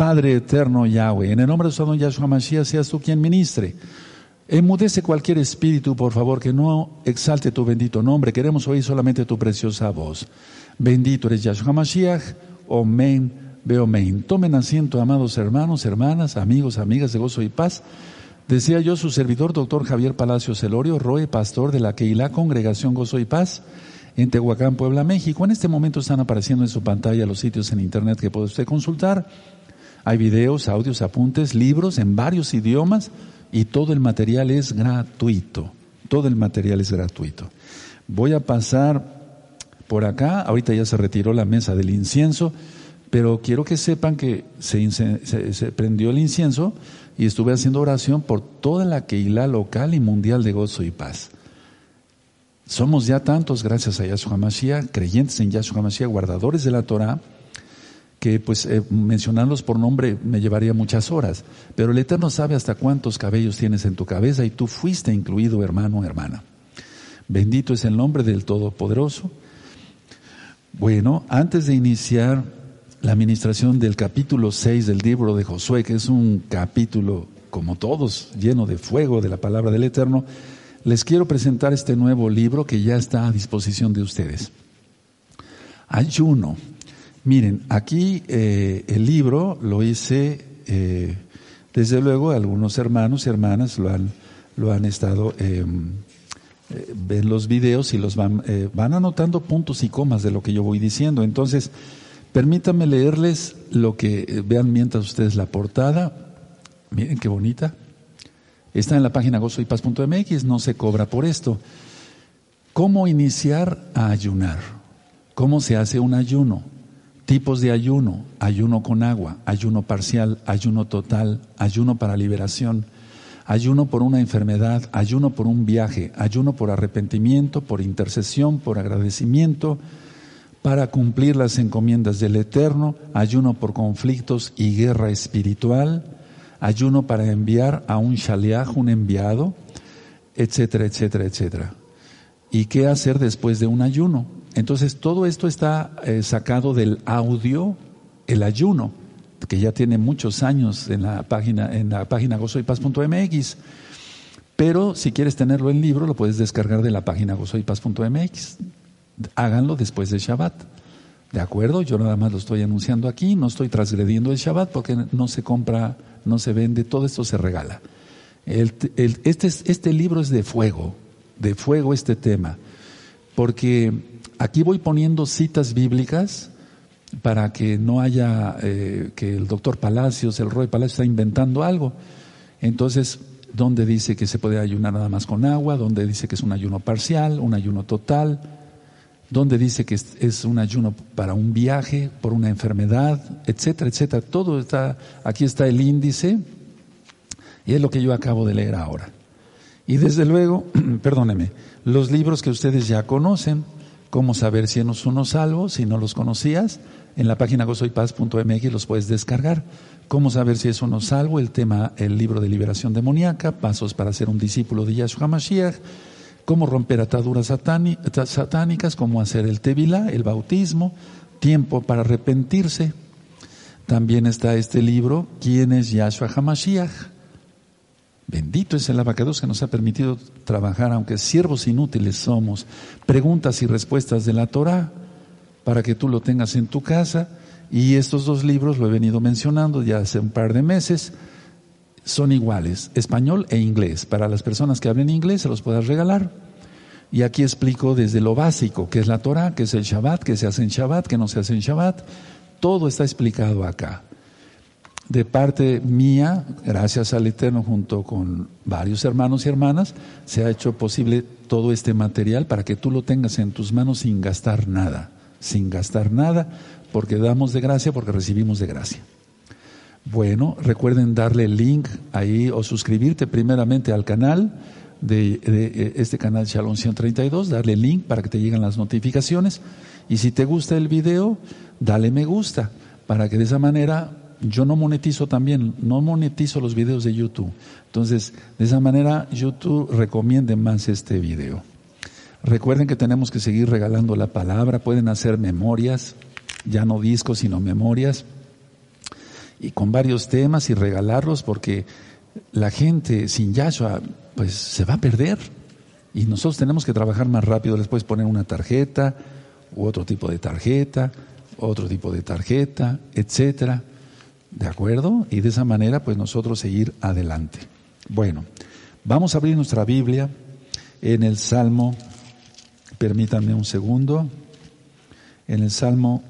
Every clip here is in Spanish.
Padre eterno Yahweh, en el nombre de su Yahshua Mashiach seas tú quien ministre. Enmudece cualquier espíritu, por favor, que no exalte tu bendito nombre. Queremos oír solamente tu preciosa voz. Bendito eres Yahshua Mashiach. Omen, Beomen. Tomen asiento, amados hermanos, hermanas, amigos, amigas de gozo y paz. Decía yo, su servidor, doctor Javier Palacio Celorio, Roe, pastor de la Keilah Congregación Gozo y Paz, en Tehuacán, Puebla, México. En este momento están apareciendo en su pantalla los sitios en internet que puede usted consultar. Hay videos, audios, apuntes, libros en varios idiomas y todo el material es gratuito. Todo el material es gratuito. Voy a pasar por acá. Ahorita ya se retiró la mesa del incienso, pero quiero que sepan que se, prendió el incienso y estuve haciendo oración por toda la Keilah local y mundial de gozo y paz. Somos ya tantos, gracias a Yahshua Mashiach, creyentes en Yahshua Mashiach, guardadores de la Torah, que pues eh, mencionarlos por nombre me llevaría muchas horas. Pero el Eterno sabe hasta cuántos cabellos tienes en tu cabeza y tú fuiste incluido, hermano, hermana. Bendito es el nombre del Todopoderoso. Bueno, antes de iniciar la administración del capítulo 6 del libro de Josué, que es un capítulo, como todos, lleno de fuego de la palabra del Eterno, les quiero presentar este nuevo libro que ya está a disposición de ustedes. Ayuno. Miren, aquí eh, el libro lo hice, eh, desde luego algunos hermanos y hermanas lo han, lo han estado, eh, ven los videos y los van, van anotando puntos y comas de lo que yo voy diciendo. Entonces, Permítanme leerles lo que eh, vean mientras ustedes la portada. Miren qué bonita. Está en la página gozoypaz.mx, no se cobra por esto. ¿Cómo iniciar a ayunar? ¿Cómo se hace un ayuno? Tipos de ayuno, ayuno con agua, ayuno parcial, ayuno total, ayuno para liberación, ayuno por una enfermedad, ayuno por un viaje, ayuno por arrepentimiento, por intercesión, por agradecimiento, para cumplir las encomiendas del Eterno, ayuno por conflictos y guerra espiritual, ayuno para enviar a un shaliach, un enviado, etcétera, etcétera, etcétera. ¿Y qué hacer después de un ayuno? Entonces todo esto está eh, sacado del audio, el ayuno, que ya tiene muchos años en la página, en la página gozoypaz.mx. Pero si quieres tenerlo en libro, lo puedes descargar de la página gozoypaz.mx háganlo después del Shabbat. ¿De acuerdo? Yo nada más lo estoy anunciando aquí, no estoy transgrediendo el Shabbat porque no se compra, no se vende, todo esto se regala. este, este libro es de fuego, de fuego este tema, porque aquí voy poniendo citas bíblicas para que no haya eh, que el doctor Palacios, el Roy Palacios está inventando algo. Entonces, ¿dónde dice que se puede ayunar nada más con agua? ¿Dónde dice que es un ayuno parcial, un ayuno total? donde dice que es un ayuno para un viaje, por una enfermedad, etcétera, etcétera. Todo está, aquí está el índice y es lo que yo acabo de leer ahora. Y desde luego, perdóneme, los libros que ustedes ya conocen, cómo saber si es uno salvo, si no los conocías, en la página gozoypaz.mx los puedes descargar. Cómo saber si es uno salvo, el tema, el libro de liberación demoníaca, pasos para ser un discípulo de Yahshua Mashiach, cómo romper ataduras satánicas, cómo hacer el tevilá, el bautismo, tiempo para arrepentirse. También está este libro, ¿Quién es Yahshua HaMashiach? Bendito es el abacados que nos ha permitido trabajar, aunque siervos inútiles somos. Preguntas y respuestas de la Torah, para que tú lo tengas en tu casa. Y estos dos libros, lo he venido mencionando ya hace un par de meses, son iguales, español e inglés. Para las personas que hablen inglés se los puedas regalar. Y aquí explico desde lo básico, que es la Torah, que es el Shabbat, que se hace en Shabbat, que no se hace en Shabbat. Todo está explicado acá. De parte mía, gracias al Eterno, junto con varios hermanos y hermanas, se ha hecho posible todo este material para que tú lo tengas en tus manos sin gastar nada. Sin gastar nada, porque damos de gracia, porque recibimos de gracia. Bueno, recuerden darle el link ahí o suscribirte primeramente al canal de, eh, este canal Shalom 132, darle link para que te lleguen las notificaciones y si te gusta el video, dale me gusta para que de esa manera yo no monetizo también, no monetizo los videos de YouTube. Entonces, de esa manera YouTube recomiende más este video. Recuerden que tenemos que seguir regalando la palabra, pueden hacer memorias, ya no discos, sino memorias y con varios temas y regalarlos porque la gente sin Yahshua pues se va a perder y nosotros tenemos que trabajar más rápido, les puedes poner una tarjeta u otro tipo de tarjeta, otro tipo de tarjeta, etcétera. ¿De acuerdo? Y de esa manera pues nosotros seguir adelante. Bueno, vamos a abrir nuestra Biblia en el Salmo, permítanme un segundo, en el Salmo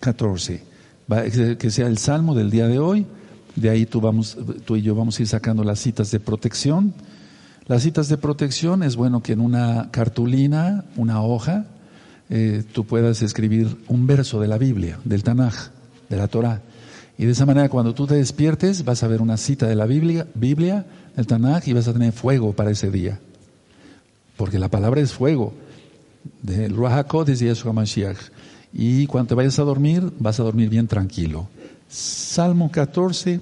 14, que sea el Salmo del día de hoy, de ahí tú, vamos, tú y yo vamos a ir sacando las citas de protección. Las citas de protección es bueno que en una cartulina, una hoja, eh, tú puedas escribir un verso de la Biblia, del Tanaj, de la Torah. Y de esa manera cuando tú te despiertes vas a ver una cita de la Biblia, Biblia del Tanaj y vas a tener fuego para ese día. Porque la palabra es fuego. De Ruach y Yeshua Mashiach. Y cuando te vayas a dormir, vas a dormir bien tranquilo. Salmo 14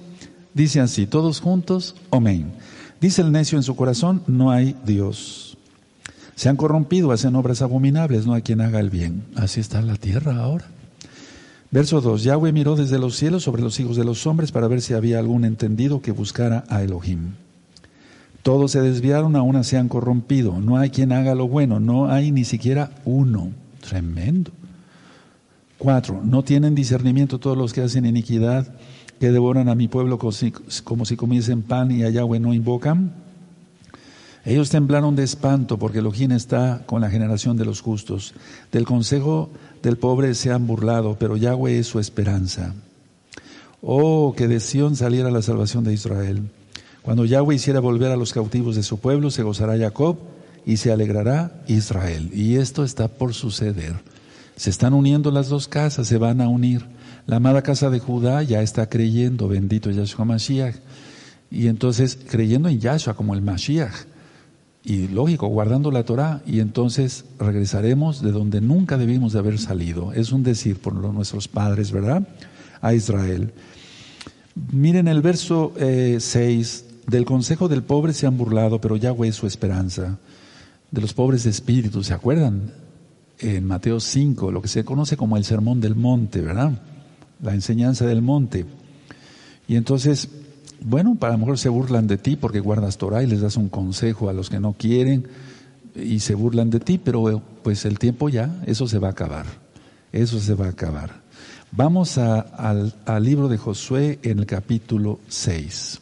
dice así, todos juntos, amén. Dice el necio en su corazón, no hay Dios. Se han corrompido, hacen obras abominables, no hay quien haga el bien. Así está la tierra ahora. Verso 2. Yahweh miró desde los cielos sobre los hijos de los hombres para ver si había algún entendido que buscara a Elohim. Todos se desviaron, aún se han corrompido. No hay quien haga lo bueno, no hay ni siquiera uno. Tremendo. Cuatro, no tienen discernimiento todos los que hacen iniquidad, que devoran a mi pueblo como si, comiesen pan y a Yahweh no invocan. Ellos temblaron de espanto porque Elohim está con la generación de los justos. Del consejo del pobre se han burlado, pero Yahweh es su esperanza. Oh, que de Sión saliera la salvación de Israel. Cuando Yahweh hiciera volver a los cautivos de su pueblo, se gozará Jacob y se alegrará Israel. Y esto está por suceder. Se están uniendo las dos casas, se van a unir. La amada casa de Judá ya está creyendo, bendito Yahshua Mashiach. Y entonces creyendo en Yahshua como el Mashiach. Y lógico, guardando la Torah. Y entonces regresaremos de donde nunca debimos de haber salido. Es un decir por nuestros padres, ¿verdad? A Israel. Miren el verso 6. Eh, del consejo del pobre se han burlado, pero Yahweh es su esperanza. De los pobres de espíritu, ¿se acuerdan? en Mateo 5, lo que se conoce como el sermón del monte, ¿verdad? La enseñanza del monte. Y entonces, bueno, para lo mejor se burlan de ti porque guardas Torah y les das un consejo a los que no quieren y se burlan de ti, pero pues el tiempo ya, eso se va a acabar. Eso se va a acabar. Vamos al, al libro de Josué en el capítulo 6.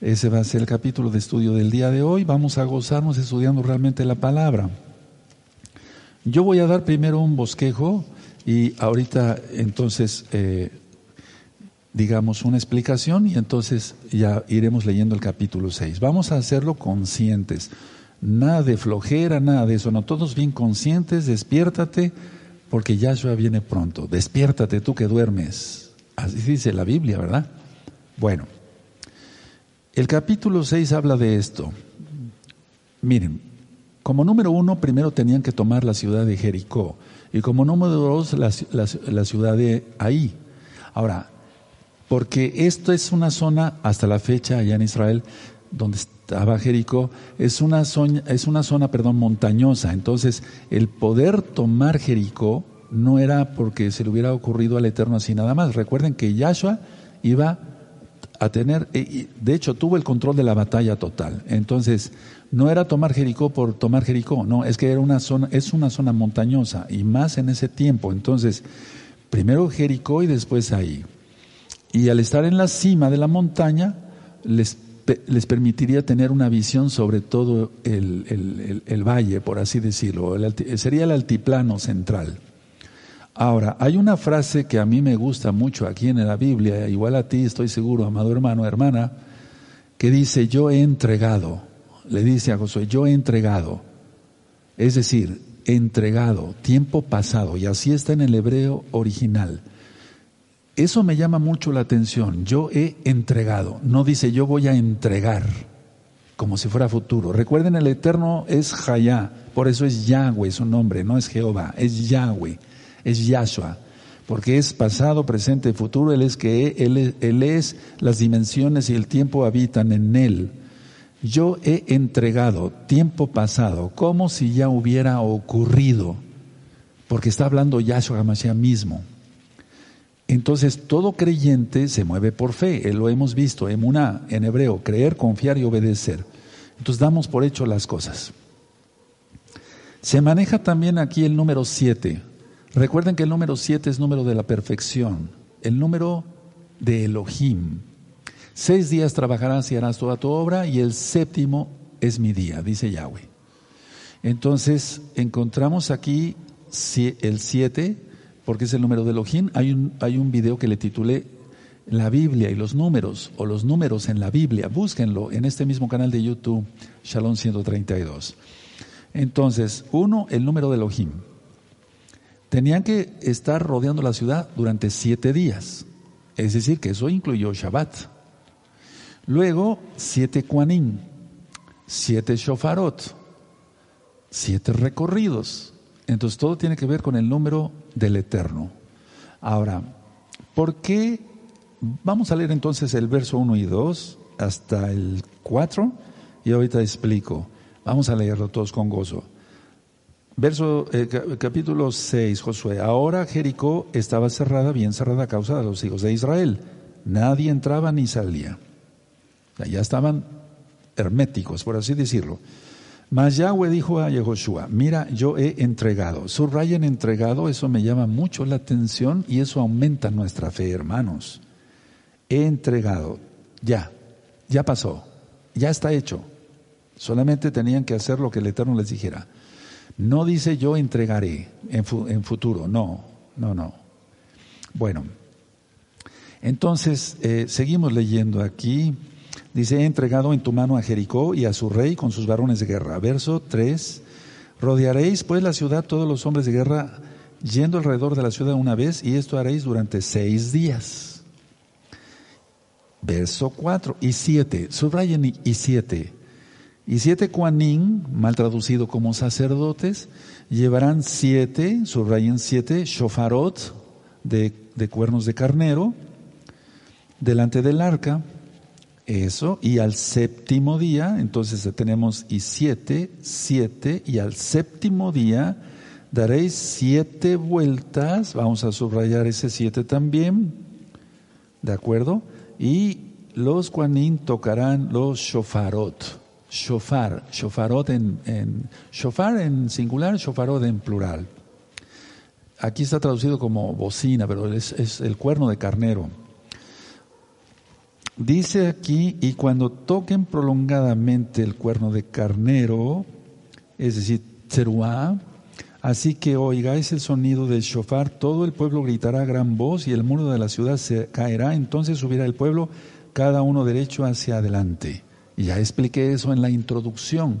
Ese va a ser el capítulo de estudio del día de hoy. Vamos a gozarnos estudiando realmente la palabra. Yo voy a dar primero un bosquejo y ahorita entonces eh, digamos una explicación y entonces ya iremos leyendo el capítulo 6. Vamos a hacerlo conscientes. Nada de flojera, nada de eso, no, todos bien conscientes, despiértate porque Yahshua viene pronto. Despiértate tú que duermes. Así dice la Biblia, ¿verdad? Bueno, el capítulo 6 habla de esto. Miren, como número uno, primero tenían que tomar la ciudad de Jericó. Y como número dos, la, ciudad de Ahí. Ahora, porque esto es una zona, hasta la fecha allá en Israel, donde estaba Jericó, es una zona, es una zona perdón, montañosa. Entonces, el poder tomar Jericó no era porque se le hubiera ocurrido al Eterno así nada más. Recuerden que Yahshua iba a tener, de hecho tuvo el control de la batalla total. Entonces, no era tomar Jericó por tomar Jericó, no, es que era una zona, es una zona montañosa y más en ese tiempo. Entonces, primero Jericó y después ahí. Y al estar en la cima de la montaña, les, les permitiría tener una visión sobre todo el, el, valle, por así decirlo. sería el altiplano central. Ahora, hay una frase que a mí me gusta mucho aquí en la Biblia, igual a ti, estoy seguro, amado hermano, hermana, que dice, yo he entregado le dice a Josué, yo he entregado, es decir, entregado, tiempo pasado, y así está en el hebreo original. Eso me llama mucho la atención, yo he entregado, no dice yo voy a entregar, como si fuera futuro. Recuerden, el Eterno es Jaya, por eso es Yahweh su nombre, no es Jehová, es Yahweh, es Yahshua, porque es pasado, presente, futuro, Él es que él, él es, las dimensiones y el tiempo habitan en Él. Yo he entregado tiempo pasado como si ya hubiera ocurrido, porque está hablando Yahshua Hamashiach mismo. Entonces, todo creyente se mueve por fe, eh, lo hemos visto, emuná en hebreo, creer, confiar y obedecer. Entonces, damos por hecho las cosas. Se maneja también aquí el número 7. Recuerden que el número 7 es número de la perfección, el número de Elohim. Seis días trabajarás y harás toda tu obra y el séptimo es mi día, dice Yahweh. Entonces, encontramos aquí el 7 porque es el número de Elohim. Hay un, hay un video que le titulé La Biblia y los números, o los números en la Biblia. Búsquenlo en este mismo canal de YouTube, Shalom 132. Entonces, uno, el número de Elohim. Tenían que estar rodeando la ciudad durante siete días. Es decir, que eso incluyó Shabbat. Luego, siete Kuanim, siete Shofarot, siete recorridos. Entonces todo tiene que ver con el número del Eterno. Ahora, ¿por qué? Vamos a leer entonces el verso 1 y 2 hasta el 4 y ahorita explico. Vamos a leerlo todos con gozo. Verso, eh, capítulo 6, Josué. Ahora Jericó estaba cerrada, bien cerrada a causa de los hijos de Israel. Nadie entraba ni salía. Ya estaban herméticos, por así decirlo. Mas Yahweh dijo a Yehoshua, mira, yo he entregado. Subrayen entregado, eso me llama mucho la atención y eso aumenta nuestra fe, hermanos. He entregado, ya, ya pasó, ya está hecho. Solamente tenían que hacer lo que el Eterno les dijera. No dice yo entregaré en, futuro, no, no, no. Bueno, entonces eh, seguimos leyendo aquí. Dice, he entregado en tu mano a Jericó y a su rey con sus varones de guerra. Verso 3, rodearéis pues la ciudad todos los hombres de guerra yendo alrededor de la ciudad una vez y esto haréis durante seis días. Verso 4 y 7, subrayen y 7. Y siete Kuanin, mal traducido como sacerdotes, llevarán siete, subrayen siete, shofarot de, de cuernos de carnero delante del arca eso, y al séptimo día, entonces tenemos y siete, siete, y al séptimo día daréis siete vueltas, vamos a subrayar ese siete también, ¿de acuerdo? Y los cuanín tocarán los shofarot, shofar, shofarot en, shofar en singular, shofarot en plural. Aquí está traducido como bocina, pero es el cuerno de carnero. Dice aquí, y cuando toquen prolongadamente el cuerno de carnero, es decir, teruá, así que oigáis el sonido del shofar, todo el pueblo gritará a gran voz y el muro de la ciudad se caerá, entonces subirá el pueblo, cada uno derecho hacia adelante. Y ya expliqué eso en la introducción,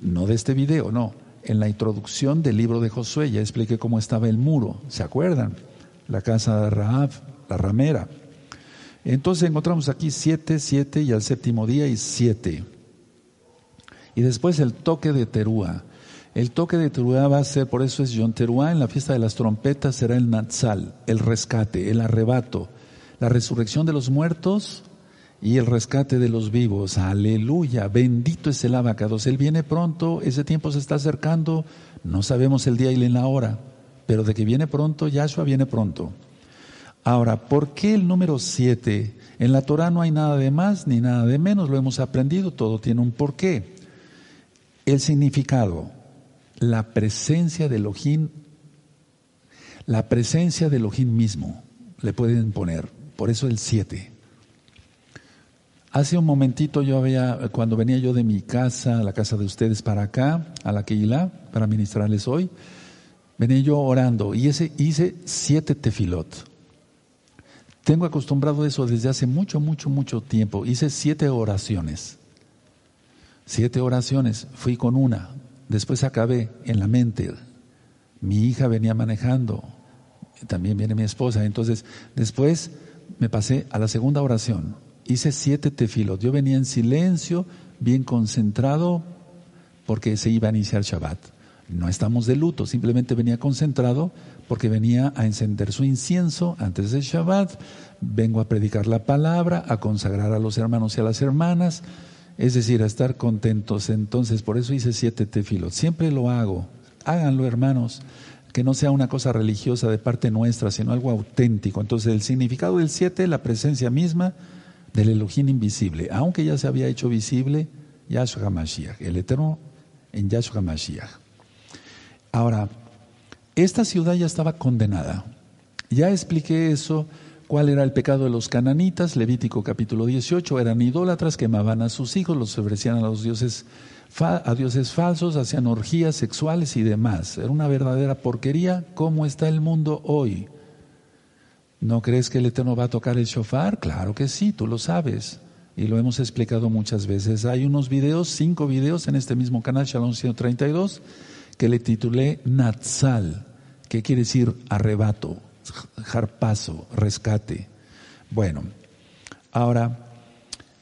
no de este video, no, en la introducción del libro de Josué, ya expliqué cómo estaba el muro, ¿se acuerdan? La casa de Raab, la ramera. Entonces encontramos aquí siete, siete y al séptimo día y siete. Y después el toque de Terúa. El toque de Terúa va a ser, por eso es John Terúa, en la fiesta de las trompetas será el Natsal, el rescate, el arrebato, la resurrección de los muertos y el rescate de los vivos. Aleluya, bendito es el abacados. Él viene pronto, ese tiempo se está acercando, no sabemos el día y la hora, pero de que viene pronto, Yahshua viene pronto. Ahora, ¿por qué el número 7? En la Torah no hay nada de más ni nada de menos, lo hemos aprendido, todo tiene un porqué. El significado, la presencia de Elohim, la presencia de Elohim mismo, le pueden poner, por eso el 7. Hace un momentito yo había, cuando venía yo de mi casa, la casa de ustedes para acá, a la Keilah, para ministrarles hoy, venía yo orando y ese, hice siete tefilot. Tengo acostumbrado eso desde hace mucho, mucho, mucho tiempo. Hice siete oraciones. Siete oraciones. Fui con una. Después acabé en la mente. Mi hija venía manejando. También viene mi esposa. Entonces, después me pasé a la segunda oración. Hice siete tefilos. Yo venía en silencio, bien concentrado, porque se iba a iniciar Shabbat. No estamos de luto, simplemente venía concentrado porque venía a encender su incienso antes del Shabbat, vengo a predicar la palabra, a consagrar a los hermanos y a las hermanas, es decir, a estar contentos. Entonces, por eso hice siete tefilos. Siempre lo hago. Háganlo, hermanos. que no sea una cosa religiosa de parte nuestra, sino algo auténtico. Entonces, el significado del siete, la presencia misma del Elohim invisible, aunque ya se había hecho visible Yahshua HaMashiach, el Eterno en Yahshua HaMashiach. Ahora, esta ciudad ya estaba condenada. Ya expliqué eso, cuál era el pecado de los cananitas, Levítico capítulo 18, eran idólatras, quemaban a sus hijos, los ofrecían a los dioses a dioses falsos, hacían orgías sexuales y demás. Era una verdadera porquería. ¿Cómo está el mundo hoy? ¿No crees que el Eterno va a tocar el shofar? Claro que sí, tú lo sabes. Y lo hemos explicado muchas veces. Hay unos videos, cinco videos en este mismo canal, Shalom 132, que le titulé Natsal, que quiere decir arrebato, jarpazo, rescate. Bueno, ahora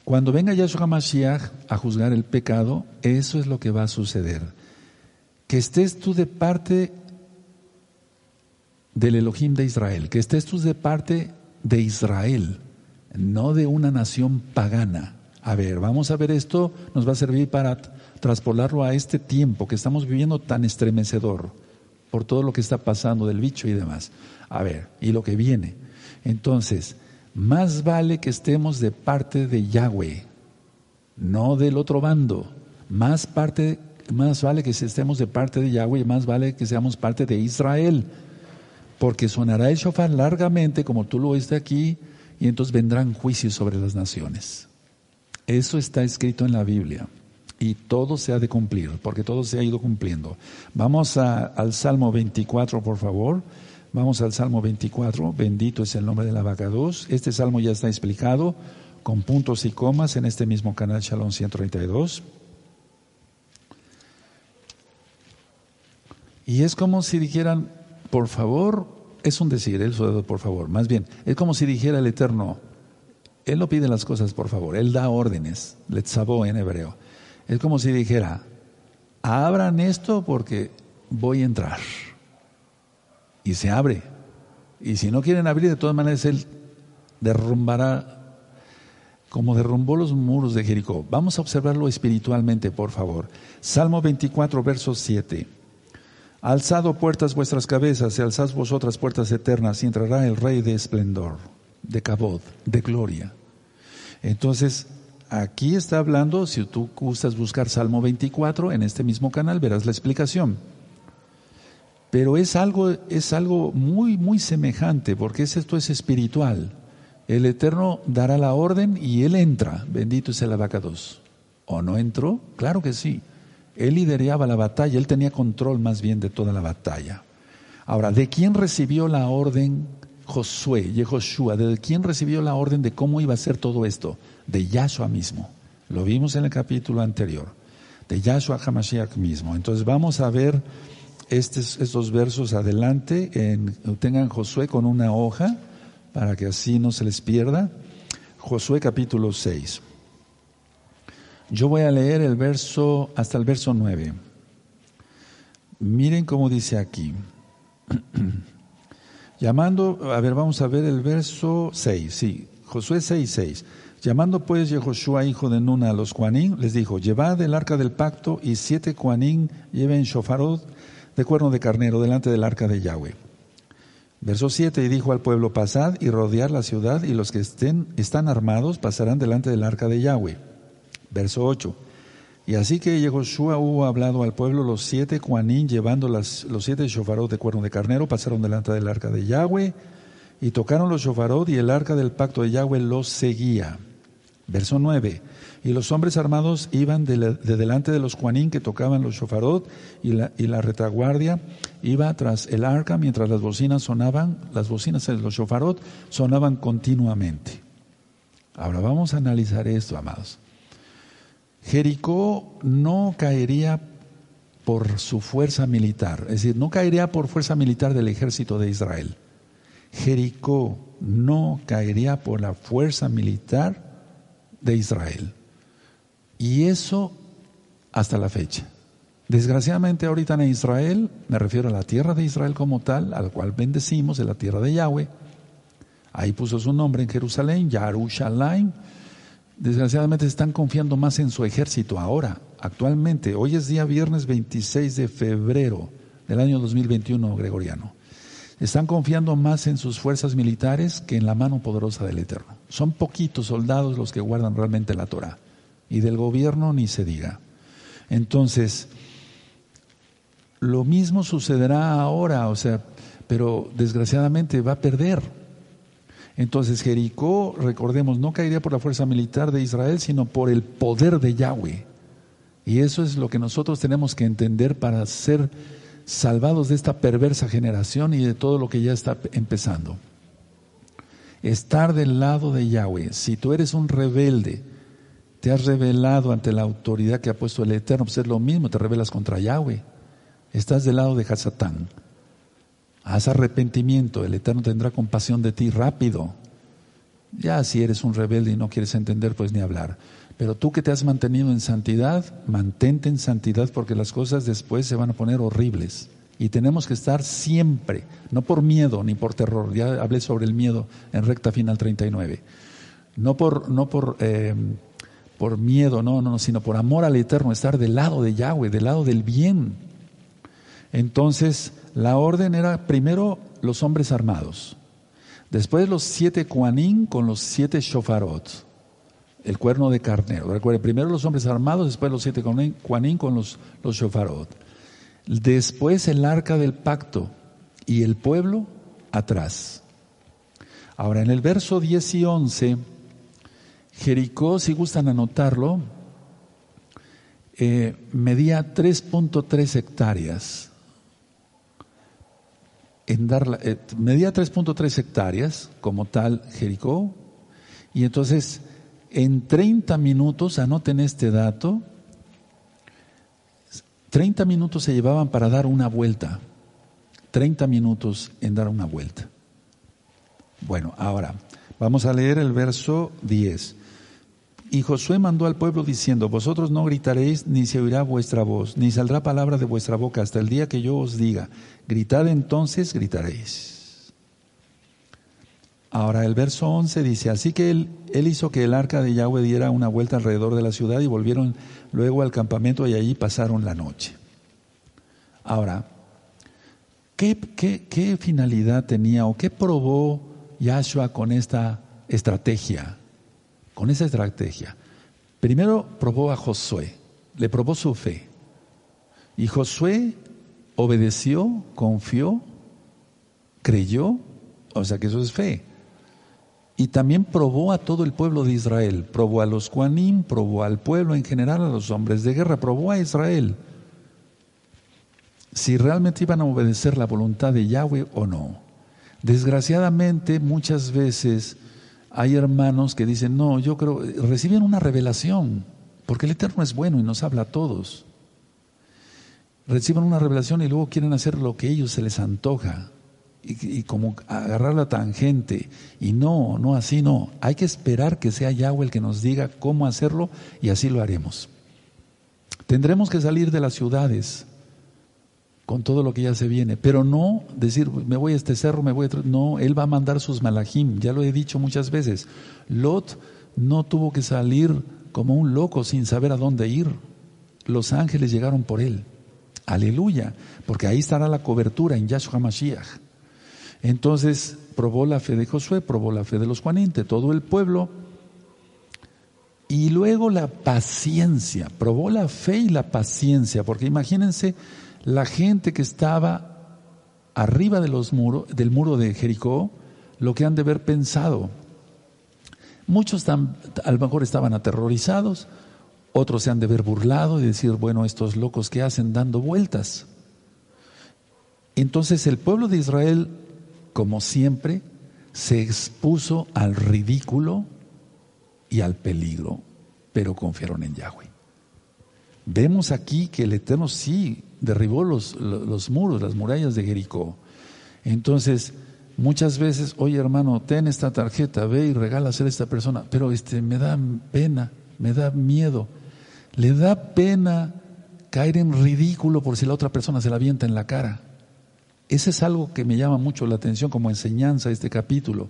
cuando venga Yahshua Mashiach a juzgar el pecado, eso es lo que va a suceder. Que estés tú de parte del Elohim de Israel, que estés tú de parte de Israel, no de una nación pagana. A ver, vamos a ver esto, nos va a servir para traspolarlo a este tiempo que estamos viviendo tan estremecedor por todo lo que está pasando del bicho y demás. A ver, y lo que viene. Entonces, más vale que estemos de parte de Yahweh, no del otro bando. Más, parte, más vale que estemos de parte de Yahweh, más vale que seamos parte de Israel. Porque sonará el shofar largamente, como tú lo oíste aquí, y entonces vendrán juicios sobre las naciones. Eso está escrito en la Biblia. Y todo se ha de cumplir, porque todo se ha ido cumpliendo. Vamos al Salmo 24, por favor. Vamos al Salmo 24, bendito es el nombre de la vaca 2. Este salmo ya está explicado con puntos y comas en este mismo canal Shalom 132. Y es como si dijeran, por favor, es un decir, el soldado, por favor, más bien, es como si dijera el Eterno, Él no pide las cosas por favor, Él da órdenes, letzabó en hebreo. Es como si dijera, abran esto porque voy a entrar y se abre. Y si no quieren abrir, de todas maneras Él derrumbará como derrumbó los muros de Jericó. Vamos a observarlo espiritualmente, por favor. Salmo 24, verso 7. Alzado puertas vuestras cabezas y alzad vosotras puertas eternas y entrará el Rey de esplendor, de cabod, de gloria. Entonces, aquí está hablando, si tú gustas buscar Salmo 24 en este mismo canal, verás la explicación. Pero es algo, es algo muy, muy semejante, porque esto es espiritual. El Eterno dará la orden y Él entra. Bendito es el abacados. ¿O no entró? Claro que sí. Él lideraba la batalla, él tenía control más bien de toda la batalla. Ahora, ¿de quién recibió la orden Josué, Yehoshua? ¿De quién recibió la orden de cómo iba a ser todo esto? De Yahshua mismo. Lo vimos en el capítulo anterior. De Yahshua Hamashiach mismo. Entonces vamos a ver estos, versos adelante, tengan Josué con una hoja para que así no se les pierda. Josué capítulo 6. Yo voy a leer el verso hasta el verso 9. Miren cómo dice aquí. Llamando, a ver, vamos a ver el verso 6, sí, Josué 6, 6. Llamando pues Yehoshua, hijo de Nuna, a los Juanín, les dijo, llevad el arca del pacto y siete Juanín lleven shofarot de cuerno de carnero delante del arca de Yahweh. Verso 7, y dijo al pueblo, pasad y rodear la ciudad, y los que estén, están armados pasarán delante del arca de Yahweh. Verso 8, y así que Yehoshua hubo hablado al pueblo, los siete cuanín llevando las, los siete shofarot de cuerno de carnero pasaron delante del arca de Yahweh, y tocaron los shofarot, y el arca del pacto de Yahweh los seguía. Verso 9, y los hombres armados iban de, delante de los Juanín que tocaban los shofarot y la, y la, retaguardia iba tras el arca mientras las bocinas sonaban, las bocinas de los shofarot sonaban continuamente. Ahora vamos a analizar esto, amados. Jericó no caería por su fuerza militar, es decir, no caería por fuerza militar del ejército de Israel. Jericó no caería por la fuerza militar de Israel. Y eso hasta la fecha. Desgraciadamente ahorita en Israel, me refiero a la tierra de Israel como tal, al cual bendecimos, de la tierra de Yahweh. Ahí puso su nombre en Jerusalén, Yarushalayim. Desgraciadamente están confiando más en su ejército ahora, actualmente. Hoy es día viernes 26 de febrero del año 2021 gregoriano. Están confiando más en sus fuerzas militares que en la mano poderosa del Eterno. Son poquitos soldados los que guardan realmente la Torah. Y del gobierno ni se diga. Entonces, lo mismo sucederá ahora, o sea, pero desgraciadamente va a perder. Entonces Jericó, recordemos, no caería por la fuerza militar de Israel, sino por el poder de Yahweh. Y eso es lo que nosotros tenemos que entender para ser salvados de esta perversa generación y de todo lo que ya está empezando. Estar del lado de Yahweh. Si tú eres un rebelde, te has rebelado ante la autoridad que ha puesto el Eterno, pues es lo mismo, te rebelas contra Yahweh. Estás del lado de Hasatán. Haz arrepentimiento, el Eterno tendrá compasión de ti rápido. Ya si eres un rebelde y no quieres entender, pues ni hablar. Pero tú que te has mantenido en santidad, mantente en santidad porque las cosas después se van a poner horribles. Y tenemos que estar siempre, no por miedo ni por terror. Ya hablé sobre el miedo en recta final 39. No por, no por, eh, por miedo, no, no, sino por amor al Eterno, estar del lado de Yahweh, del lado del bien. Entonces, la orden era primero los hombres armados, después los siete kuanín con los siete shofarot, el cuerno de carnero. Recuerden, primero los hombres armados, después los siete kuanín con los, los shofarot. Después el arca del pacto y el pueblo atrás. Ahora, en el verso 10 y 11, Jericó, si gustan anotarlo, eh, medía 3.3 hectáreas en dar eh, medía 3.3 hectáreas como tal Jericó y entonces en 30 minutos, anoten este dato, 30 minutos se llevaban para dar una vuelta, 30 minutos en dar una vuelta. Bueno, ahora vamos a leer el verso 10. Y Josué mandó al pueblo diciendo, vosotros no gritaréis, ni se oirá vuestra voz, ni saldrá palabra de vuestra boca hasta el día que yo os diga, gritad entonces, gritaréis. Ahora el verso 11 dice, así que él, hizo que el arca de Yahweh diera una vuelta alrededor de la ciudad y volvieron luego al campamento y allí pasaron la noche. Ahora, ¿qué, qué, qué finalidad tenía o qué probó Yahshua con esta estrategia? con esa estrategia. Primero probó a Josué, le probó su fe. Y Josué obedeció, confió, creyó, o sea que eso es fe. Y también probó a todo el pueblo de Israel, probó a los Juanim, probó al pueblo en general, a los hombres de guerra, probó a Israel. Si realmente iban a obedecer la voluntad de Yahweh o no. Desgraciadamente muchas veces hay hermanos que dicen, no, yo creo, reciben una revelación, porque el Eterno es bueno y nos habla a todos. Reciben una revelación y luego quieren hacer lo que ellos se les antoja. Y, como agarrar la tangente. Y no, no, así no. Hay que esperar que sea Yahweh el que nos diga cómo hacerlo y así lo haremos. Tendremos que salir de las ciudades con todo lo que ya se viene, pero no decir, me voy a este cerro, me voy a... No, Él va a mandar sus malajim, ya lo he dicho muchas veces. Lot no tuvo que salir como un loco sin saber a dónde ir. Los ángeles llegaron por Él. Aleluya, porque ahí estará la cobertura en Yahshua Mashiach. Entonces, probó la fe de Josué, probó la fe de los Juaninte, todo el pueblo, y luego la paciencia, probó la fe y la paciencia, porque imagínense, la gente que estaba arriba de del muro de Jericó, lo que han de haber pensado. Muchos a lo mejor estaban aterrorizados, otros se han de haber burlado y decir, bueno, estos locos que hacen dando vueltas. Entonces el pueblo de Israel, como siempre, se expuso al ridículo y al peligro, pero confiaron en Yahweh. Vemos aquí que el Eterno sí derribó los, los, muros, las murallas de Jericó. Entonces, muchas veces, oye hermano, ten esta tarjeta, ve y regálasela a esta persona, pero este, me da pena, me da miedo. Le da pena caer en ridículo por si la otra persona se la avienta en la cara. Ese es algo que me llama mucho la atención como enseñanza este capítulo.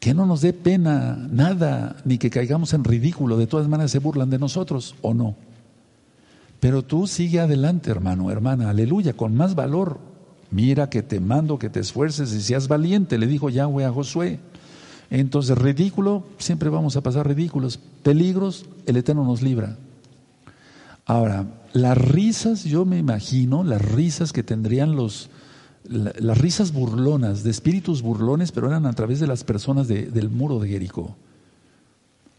Que no nos dé pena nada, ni que caigamos en ridículo. De todas maneras se burlan de nosotros o no. Pero tú sigue adelante, hermano, hermana, aleluya, con más valor. Mira que te mando que te esfuerces y seas valiente, le dijo Yahweh a Josué. Entonces, ridículo, siempre vamos a pasar ridículos. Peligros, el Eterno nos libra. Ahora, las risas, yo me imagino, las risas que tendrían los, las risas burlonas, de espíritus burlones, pero eran a través de las personas del muro de Jericó.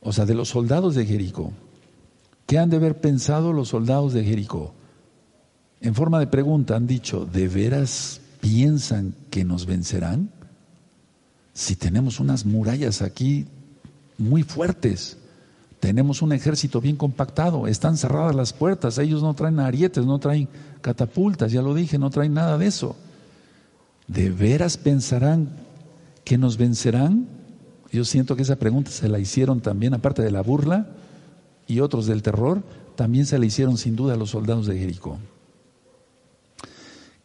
O sea, de los soldados de Jericó. ¿Qué han de haber pensado los soldados de Jericó? En forma de pregunta han dicho, ¿de veras piensan que nos vencerán? Si tenemos unas murallas aquí muy fuertes, tenemos un ejército bien compactado, están cerradas las puertas, ellos no traen arietes, no traen catapultas, ya lo dije, no traen nada de eso. ¿De veras pensarán que nos vencerán? Yo siento que esa pregunta se la hicieron también, aparte de la burla y otros del terror, también se la hicieron sin duda a los soldados de Jericó.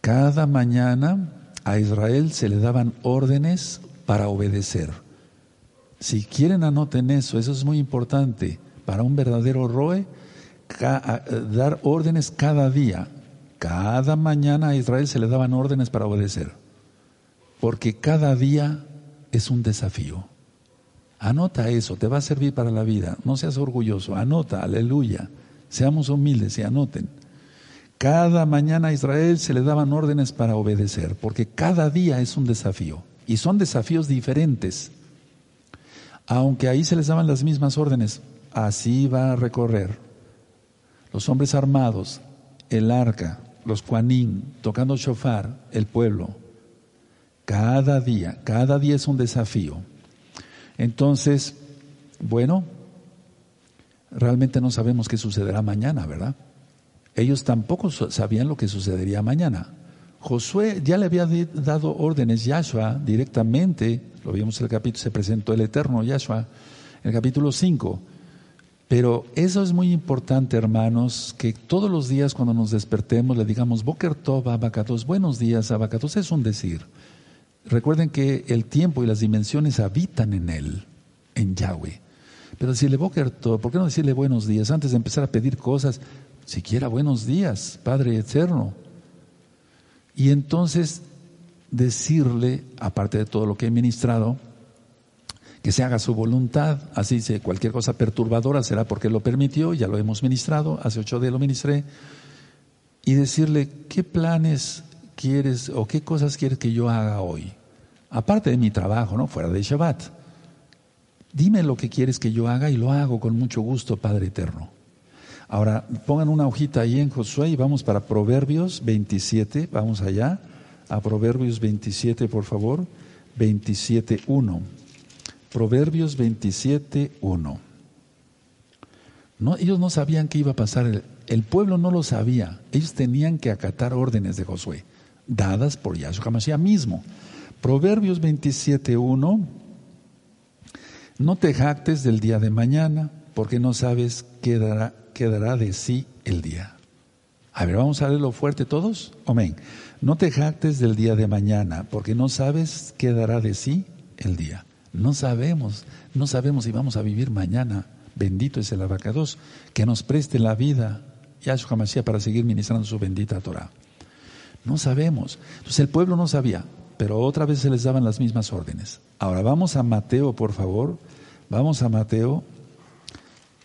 Cada mañana a Israel se le daban órdenes para obedecer. Si quieren anoten eso, eso es muy importante. Para un verdadero roe, dar órdenes cada día. Cada mañana a Israel se le daban órdenes para obedecer. Porque cada día es un desafío. Anota eso, te va a servir para la vida. No seas orgulloso, anota, aleluya. Seamos humildes y anoten. Cada mañana a Israel se le daban órdenes para obedecer, porque cada día es un desafío. Y son desafíos diferentes. Aunque ahí se les daban las mismas órdenes, así va a recorrer. Los hombres armados, el arca, los cuanín, tocando shofar, el pueblo. Cada día, cada día es un desafío. Entonces, bueno, realmente no sabemos qué sucederá mañana, ¿verdad? Ellos tampoco sabían lo que sucedería mañana. Josué ya le había dado órdenes Yahshua directamente, lo vimos en el capítulo, se presentó el eterno Yahshua, en el capítulo 5. Pero eso es muy importante, hermanos, que todos los días cuando nos despertemos le digamos, Boker Tov, Abacatos, buenos días, Abacatos, es un decir. Recuerden que el tiempo y las dimensiones habitan en él, en Yahweh. Pero decirle Boker ¿por qué no decirle buenos días? Antes de empezar a pedir cosas, siquiera buenos días, Padre Eterno. Y entonces decirle, aparte de todo lo que he ministrado, que se haga su voluntad, así dice, cualquier cosa perturbadora será porque lo permitió, ya lo hemos ministrado, hace ocho días lo ministré, y decirle, ¿qué planes quieres o qué cosas quieres que yo haga hoy? Aparte de mi trabajo, ¿no? Fuera de Shabbat. Dime lo que quieres que yo haga y lo hago con mucho gusto, Padre Eterno. Ahora, pongan una hojita ahí en Josué y vamos para Proverbios 27, vamos allá, a Proverbios 27, por favor, 27.1. Proverbios 27.1. No, ellos no sabían qué iba a pasar, el, pueblo no lo sabía, ellos tenían que acatar órdenes de Josué, dadas por Yahshua HaMashiach mismo. Proverbios 27.1, no te jactes del día de mañana, porque no sabes qué dará quedará de sí el día. A ver, vamos a leerlo fuerte todos. Amén. No te jactes del día de mañana, porque no sabes qué dará de sí el día. No sabemos, no sabemos si vamos a vivir mañana. Bendito es el abacados, que nos preste la vida, Yahshua Mashiach, para seguir ministrando su bendita Torah. No sabemos. Entonces el pueblo no sabía, pero otra vez se les daban las mismas órdenes. Ahora vamos a Mateo, por favor. Vamos a Mateo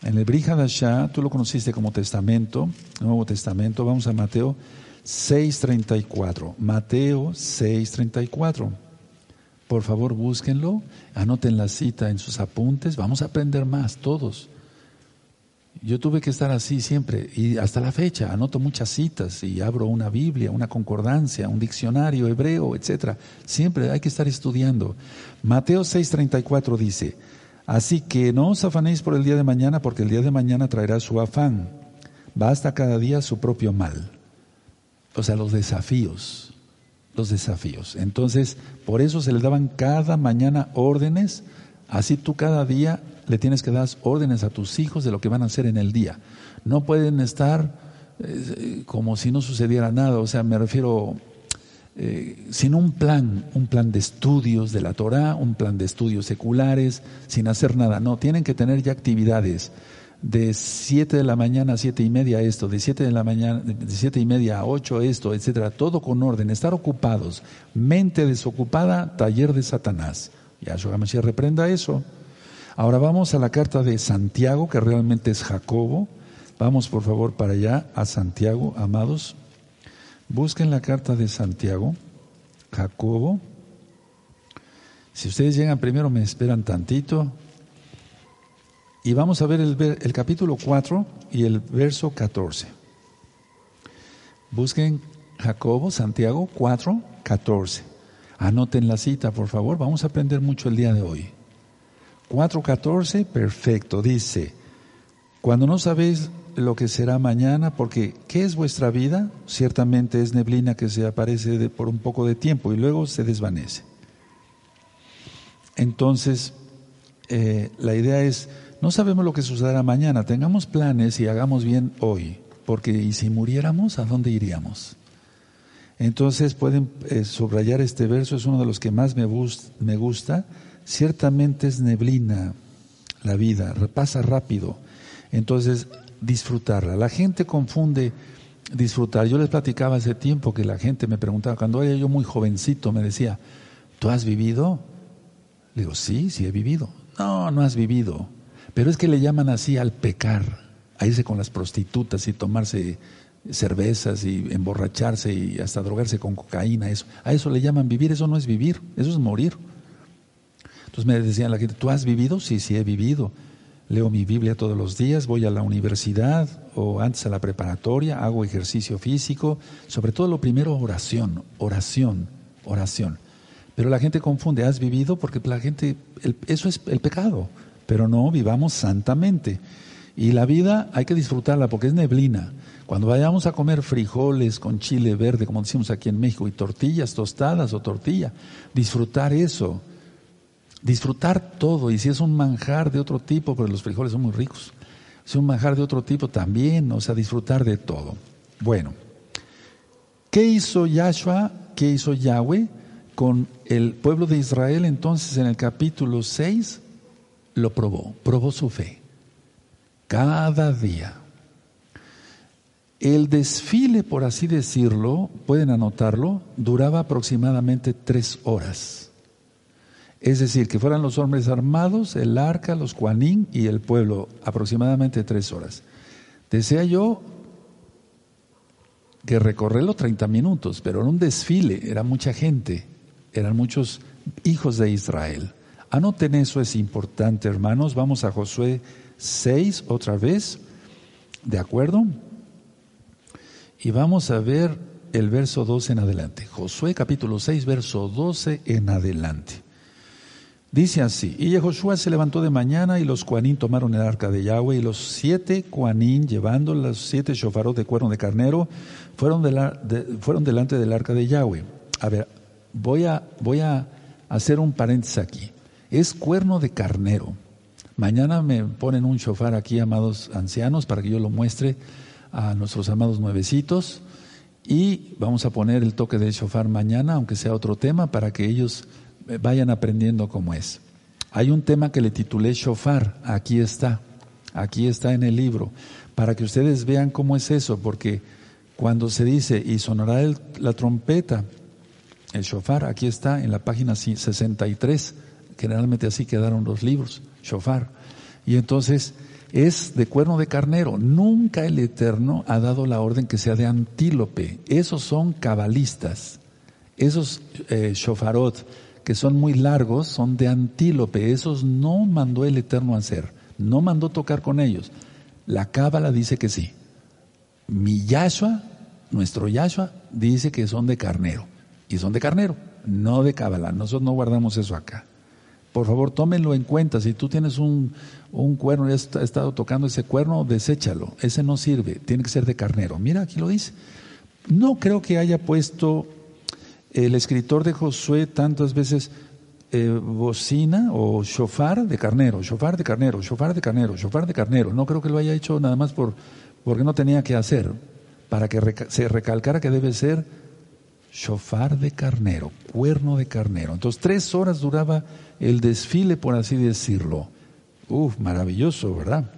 en el Brihadashah, tú lo conociste como Testamento, Nuevo Testamento, vamos a Mateo 6.34. Mateo 6.34. Por favor, búsquenlo, anoten la cita en sus apuntes, vamos a aprender más todos. Yo tuve que estar así siempre y hasta la fecha anoto muchas citas y abro una Biblia, una concordancia, un diccionario hebreo, etcétera. Siempre hay que estar estudiando. Mateo 6:34 dice: Así que no os afanéis por el día de mañana, porque el día de mañana traerá su afán. Basta cada día su propio mal. O sea, los desafíos, los desafíos. Entonces, por eso se le daban cada mañana órdenes, así tú cada día le tienes que dar órdenes a tus hijos de lo que van a hacer en el día. No pueden estar eh, como si no sucediera nada, o sea, me refiero eh, sin un plan, un plan de estudios de la Torah, un plan de estudios seculares, sin hacer nada. No, tienen que tener ya actividades de 7 de la mañana a 7 y media esto, de 7 de la mañana, de 7 y media a 8 esto, etcétera, todo con orden, estar ocupados, mente desocupada, taller de Satanás. Yahshua Mashiach reprenda eso. Ahora vamos a la carta de Santiago, que realmente es Jacobo. Vamos por favor para allá, a Santiago, amados. Busquen la carta de Santiago, Jacobo. Si ustedes llegan primero, me esperan tantito. Y vamos a ver el, el capítulo 4 y el verso 14. Busquen Jacobo, Santiago 4, 14. Anoten la cita, por favor. Vamos a aprender mucho el día de hoy. 4.14, perfecto. Dice, cuando no sabéis lo que será mañana, porque ¿qué es vuestra vida? Ciertamente es neblina que se aparece por un poco de tiempo y luego se desvanece. Entonces, eh, la idea es, no sabemos lo que sucederá mañana, tengamos planes y hagamos bien hoy, porque ¿y si muriéramos, a dónde iríamos? Entonces pueden eh, subrayar este verso, es uno de los que más me, me gusta. Ciertamente es neblina la vida, pasa rápido. Entonces, disfrutarla. La gente confunde disfrutar. Yo les platicaba hace tiempo que la gente me preguntaba, cuando era yo muy jovencito, me decía, ¿tú has vivido? Le digo, sí, sí he vivido. No, no has vivido. Pero es que le llaman así al pecar, a irse con las prostitutas y tomarse cervezas y emborracharse y hasta drogarse con cocaína, eso. A eso le llaman vivir, eso no es vivir, eso es morir. Entonces me decían la gente, ¿tú has vivido? Sí, sí he vivido. Leo mi Biblia todos los días, voy a la universidad o antes a la preparatoria, hago ejercicio físico, sobre todo lo primero oración, oración, oración. Pero la gente confunde, ¿has vivido? Porque la gente, eso es el pecado, pero no, vivamos santamente. Y la vida hay que disfrutarla porque es neblina. Cuando vayamos a comer frijoles con chile verde, como decimos aquí en México, y tortillas tostadas o tortilla, disfrutar eso, disfrutar todo. Y si es un manjar de otro tipo, porque los frijoles son muy ricos, si es un manjar de otro tipo también, o sea, disfrutar de todo. Bueno, ¿qué hizo Yahshua? ¿Qué hizo Yahweh con el pueblo de Israel? Entonces, en el capítulo 6, lo probó, probó su fe. Cada día el desfile, por así decirlo, pueden anotarlo, duraba aproximadamente tres horas. Es decir, que fueran los hombres armados, el arca, los cuanín y el pueblo, aproximadamente tres horas. Desea yo que recorrerlo 30 minutos, pero era un desfile, era mucha gente, eran muchos hijos de Israel. Anoten eso, es importante, hermanos. Vamos a Josué 6 otra vez, ¿de acuerdo? Y vamos a ver el verso 12 en adelante. Josué capítulo 6, verso 12 en adelante. Dice así, y Josué se levantó de mañana y los cuanín tomaron el arca de Yahweh y los siete cuanín llevando los siete shofarot de cuerno de carnero fueron, fueron delante del arca de Yahweh. A ver, voy a, voy a hacer un paréntesis aquí. Es cuerno de carnero. Mañana me ponen un shofar aquí, amados ancianos, para que yo lo muestre a nuestros amados nuevecitos y vamos a poner el toque de shofar mañana, aunque sea otro tema, para que ellos vayan aprendiendo cómo es. Hay un tema que le titulé shofar, aquí está, aquí está en el libro, para que ustedes vean cómo es eso, porque cuando se dice y sonará la trompeta, el shofar, aquí está en la página 63, generalmente así quedaron los libros, shofar. Y entonces es de cuerno de carnero. Nunca el Eterno ha dado la orden que sea de antílope. Esos son cabalistas. Esos eh, shofarot que son muy largos son de antílope. Esos no mandó el Eterno hacer. No mandó tocar con ellos. La cábala dice que sí. Mi Yahshua, nuestro Yahshua, dice que son de carnero. Y son de carnero, no de cábala. Nosotros no guardamos eso acá. Por favor, tómenlo en cuenta. Si tú tienes un, un cuerno y has estado tocando ese cuerno, deséchalo. Ese no sirve. Tiene que ser de carnero. Mira, aquí lo dice. No creo que haya puesto el escritor de Josué tantas veces eh, bocina o shofar de carnero, shofar de carnero, shofar de carnero, shofar de carnero. No creo que lo haya hecho nada más por, porque no tenía que hacer, para que se recalcara que debe ser shofar de carnero, cuerno de carnero. Entonces, tres horas duraba el desfile, por así decirlo. Uf, maravilloso, ¿verdad?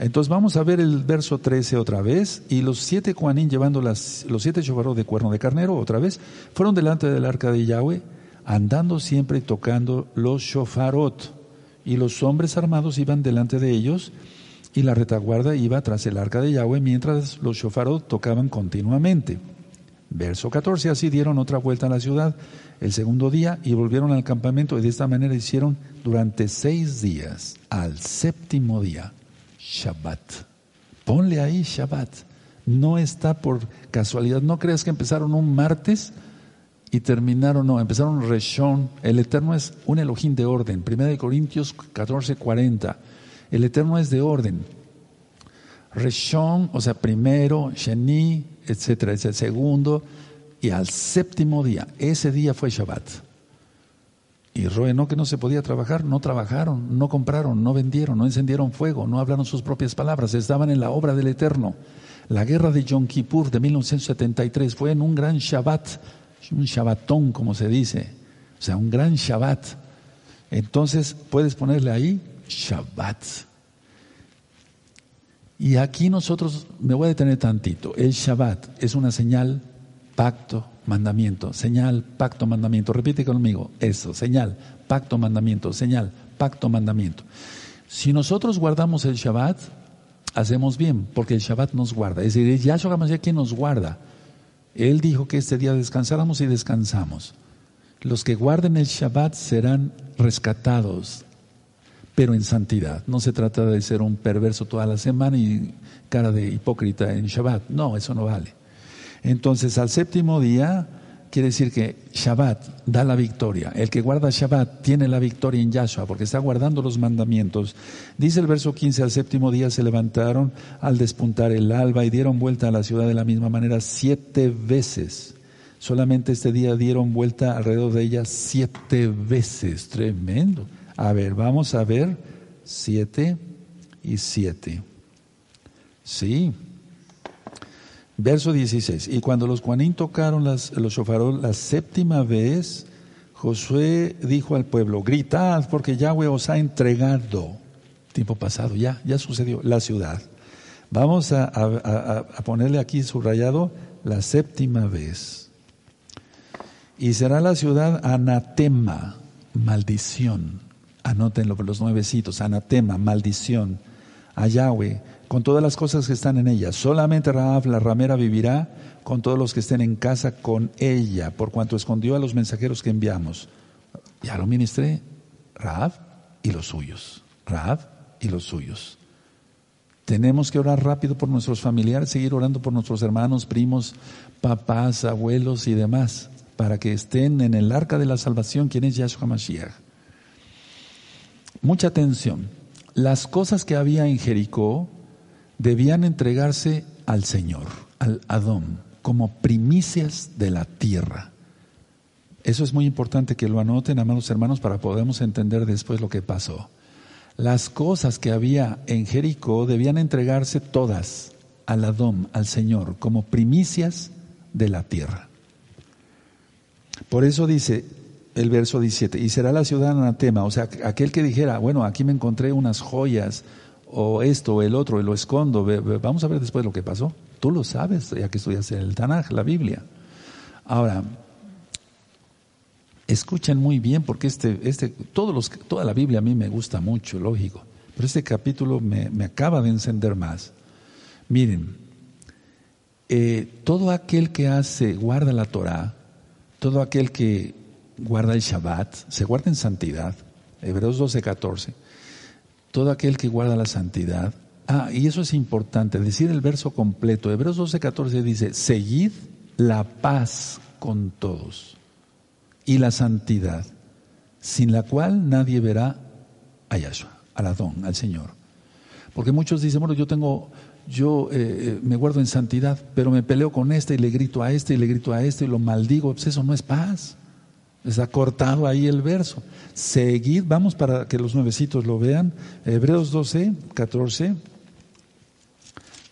Entonces vamos a ver el verso 13 otra vez. Y los siete Juanín llevando las, los siete shofarot de cuerno de carnero otra vez, fueron delante del arca de Yahweh, andando siempre y tocando los shofarot. Y los hombres armados iban delante de ellos, y la retaguarda iba tras el arca de Yahweh, mientras los shofarot tocaban continuamente. Verso 14, así dieron otra vuelta a la ciudad el segundo día y volvieron al campamento y de esta manera hicieron durante seis días, al séptimo día Shabbat. Ponle ahí Shabbat. No está por casualidad. No creas que empezaron un martes y terminaron, no, empezaron Reshon. El Eterno es un Elohim de orden. Primera de Corintios 14, 40. El Eterno es de orden. Reshon, o sea, primero, Sheni, etcétera, es segundo, y al séptimo día, ese día fue Shabbat. Y Roe, que no se podía trabajar, no trabajaron, no compraron, no vendieron, no encendieron fuego, no hablaron sus propias palabras, estaban en la obra del Eterno. La guerra de Yom Kippur de 1973 fue en un gran Shabbat, un Shabbatón como se dice, o sea, un gran Shabbat. Entonces puedes ponerle ahí Shabbat. Y aquí nosotros, me voy a detener tantito, el Shabbat es una señal, pacto, mandamiento, señal, pacto, mandamiento. Repite conmigo eso, señal, pacto, mandamiento, señal, pacto, mandamiento. Si nosotros guardamos el Shabbat, hacemos bien, porque el Shabbat nos guarda. Es decir, Yahshua HaMashiach quien nos guarda. Él dijo que este día descansáramos y descansamos. Los que guarden el Shabbat serán rescatados, pero en santidad. No se trata de ser un perverso toda la semana y cara de hipócrita en Shabbat. No, eso no vale. Entonces, al séptimo día, quiere decir que Shabbat da la victoria. El que guarda Shabbat tiene la victoria en Yahshua porque está guardando los mandamientos. Dice el verso 15, al séptimo día se levantaron al despuntar el alba y dieron vuelta a la ciudad de la misma manera siete veces. Solamente este día dieron vuelta alrededor de ella siete veces. Tremendo. A ver, vamos a ver siete y siete. Sí. Verso 16. Y cuando los Juanín tocaron las, los shofarol la séptima vez, Josué dijo al pueblo, gritad porque Yahweh os ha entregado. Tiempo pasado, ya, ya sucedió, la ciudad. Vamos a, a ponerle aquí subrayado la séptima vez. Y será la ciudad anatema, maldición. Anótenlo por los nuevecitos, anatema, maldición. A Yahweh con todas las cosas que están en ella. Solamente Raab, la ramera, vivirá con todos los que estén en casa con ella, por cuanto escondió a los mensajeros que enviamos. Ya lo ministré, Raab y los suyos. Raab y los suyos. Tenemos que orar rápido por nuestros familiares, seguir orando por nuestros hermanos, primos, papás, abuelos y demás, para que estén en el arca de la salvación, quien es Yahshua Mashiach. Mucha atención. Las cosas que había en Jericó, debían entregarse al Señor, al Adón, como primicias de la tierra. Eso es muy importante que lo anoten, amados hermanos, para podamos entender después lo que pasó. Las cosas que había en Jericó debían entregarse todas al Adón, al Señor, como primicias de la tierra. Por eso dice el verso 17, y será la ciudad anatema, o sea, aquel que dijera, bueno, aquí me encontré unas joyas, o esto o el otro y lo escondo. Vamos a ver después lo que pasó. Tú lo sabes, ya que estudias el Tanaj, la Biblia. Ahora, escuchen muy bien porque este, este, todos los, toda la Biblia a mí me gusta mucho, lógico, pero este capítulo me, me acaba de encender más. Miren, eh, todo aquel que hace, guarda la Torah, todo aquel que guarda el Shabbat, se guarda en santidad, Hebreos 12, 14 todo aquel que guarda la santidad. Ah, y eso es importante, decir el verso completo. Hebreos 12, 14 dice, seguid la paz con todos y la santidad, sin la cual nadie verá a Yahshua, al Adón, al Señor. Porque muchos dicen, bueno, yo tengo, yo eh, eh, me guardo en santidad, pero me peleo con este y le grito a este y le grito a este y lo maldigo. Pues eso no es paz. Está cortado ahí el verso. Seguid, vamos para que los nuevecitos lo vean. Hebreos 12, 14.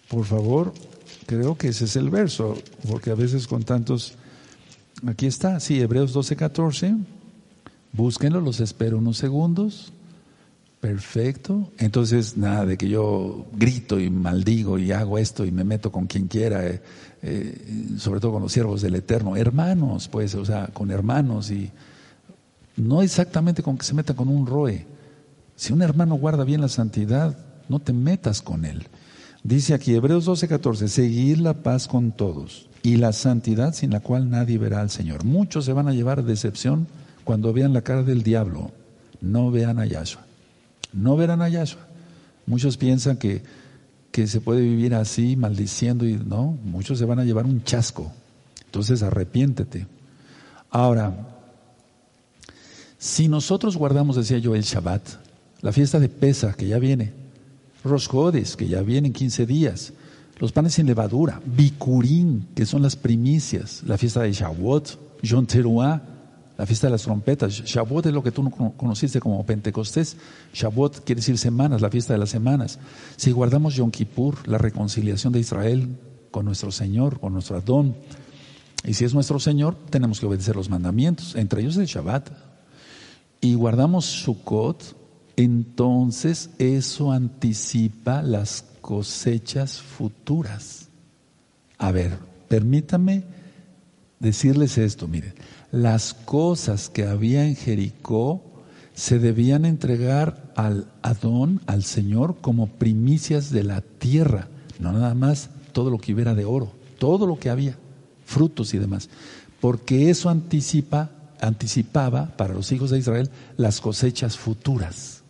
Por favor, creo que ese es el verso, porque a veces con tantos... Aquí está, sí, Hebreos 12, 14. Búsquenlo, los espero unos segundos. Perfecto. Entonces, nada de que yo grito y maldigo y hago esto y me meto con quien quiera, eh, eh, sobre todo con los siervos del Eterno. Hermanos, pues, o sea, con hermanos y no exactamente con que se meta con un roe. Si un hermano guarda bien la santidad, no te metas con él. Dice aquí Hebreos 12, 14, seguir la paz con todos y la santidad sin la cual nadie verá al Señor. Muchos se van a llevar decepción cuando vean la cara del diablo. No vean a Yahshua. No verán a Yahshua. Muchos piensan que, que se puede vivir así, maldiciendo, y no, muchos se van a llevar un chasco. Entonces arrepiéntete. Ahora, si nosotros guardamos, decía yo, el Shabbat, la fiesta de Pesach que ya viene, Rosjodes que ya vienen 15 días, los panes sin levadura, Bikurim, que son las primicias, la fiesta de Shavuot, Yom la fiesta de las trompetas. Shavuot es lo que tú conociste como Pentecostés. Shavuot quiere decir semanas, la fiesta de las semanas. Si guardamos Yom Kippur, la reconciliación de Israel con nuestro Señor, con nuestro Adón, y si es nuestro Señor, tenemos que obedecer los mandamientos, entre ellos el Shabbat. Y guardamos Sukkot, entonces eso anticipa las cosechas futuras. A ver, permítame decirles esto, miren las cosas que había en Jericó se debían entregar al Adón, al Señor, como primicias de la tierra, no nada más todo lo que hubiera de oro, todo lo que había, frutos y demás, porque eso anticipa, anticipaba para los hijos de Israel las cosechas futuras.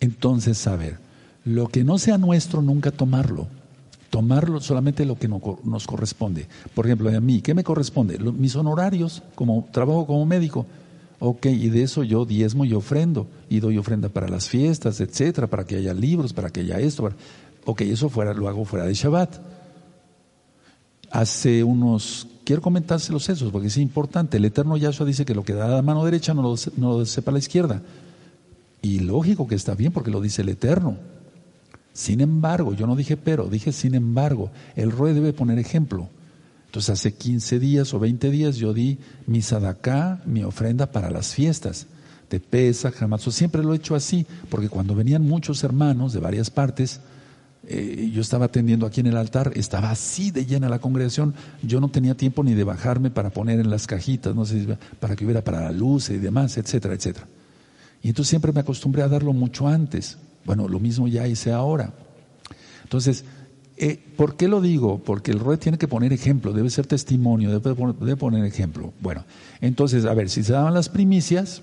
Entonces, a ver, lo que no sea nuestro, nunca tomarlo tomarlo solamente lo que nos corresponde. Por ejemplo, a mí, ¿qué me corresponde? Mis honorarios, como trabajo como médico. Ok, y de eso yo diezmo y ofrendo, y doy ofrenda para las fiestas, etcétera, para que haya libros, para que haya esto. Ok, eso fuera, lo hago fuera de Shabbat. Hace unos, quiero comentárselos esos, porque es importante. El Eterno Yahshua dice que lo que da la mano derecha no lo, no lo sepa la izquierda. Y lógico que está bien, porque lo dice el Eterno. Sin embargo, yo no dije pero, dije sin embargo, el ROE debe poner ejemplo. Entonces hace 15 días o 20 días yo di mi sadaká, mi ofrenda para las fiestas de Pesa, Hamatzot. Siempre lo he hecho así, porque cuando venían muchos hermanos de varias partes, eh, yo estaba atendiendo aquí en el altar, estaba así de llena la congregación, yo no tenía tiempo ni de bajarme para poner en las cajitas, no sé, para que hubiera para la luz y demás, etcétera, etcétera. Y entonces siempre me acostumbré a darlo mucho antes. Bueno, lo mismo ya hice ahora. Entonces, eh, ¿por qué lo digo? Porque el ROE tiene que poner ejemplo, debe ser testimonio, debe debe poner ejemplo. Bueno, entonces, a ver, si se daban las primicias,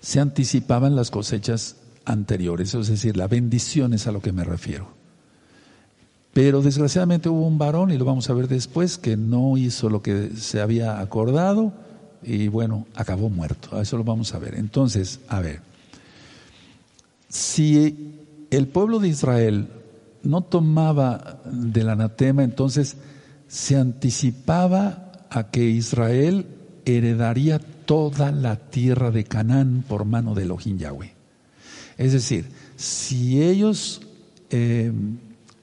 se anticipaban las cosechas anteriores, es decir, la bendición es a lo que me refiero. Pero desgraciadamente hubo un varón, y lo vamos a ver después, que no hizo lo que se había acordado y bueno, acabó muerto. A eso lo vamos a ver. Entonces, a ver si el pueblo de Israel no tomaba del anatema, entonces se anticipaba a que Israel heredaría toda la tierra de Canaán por mano de Elohim Yahweh. Es decir, si ellos eh,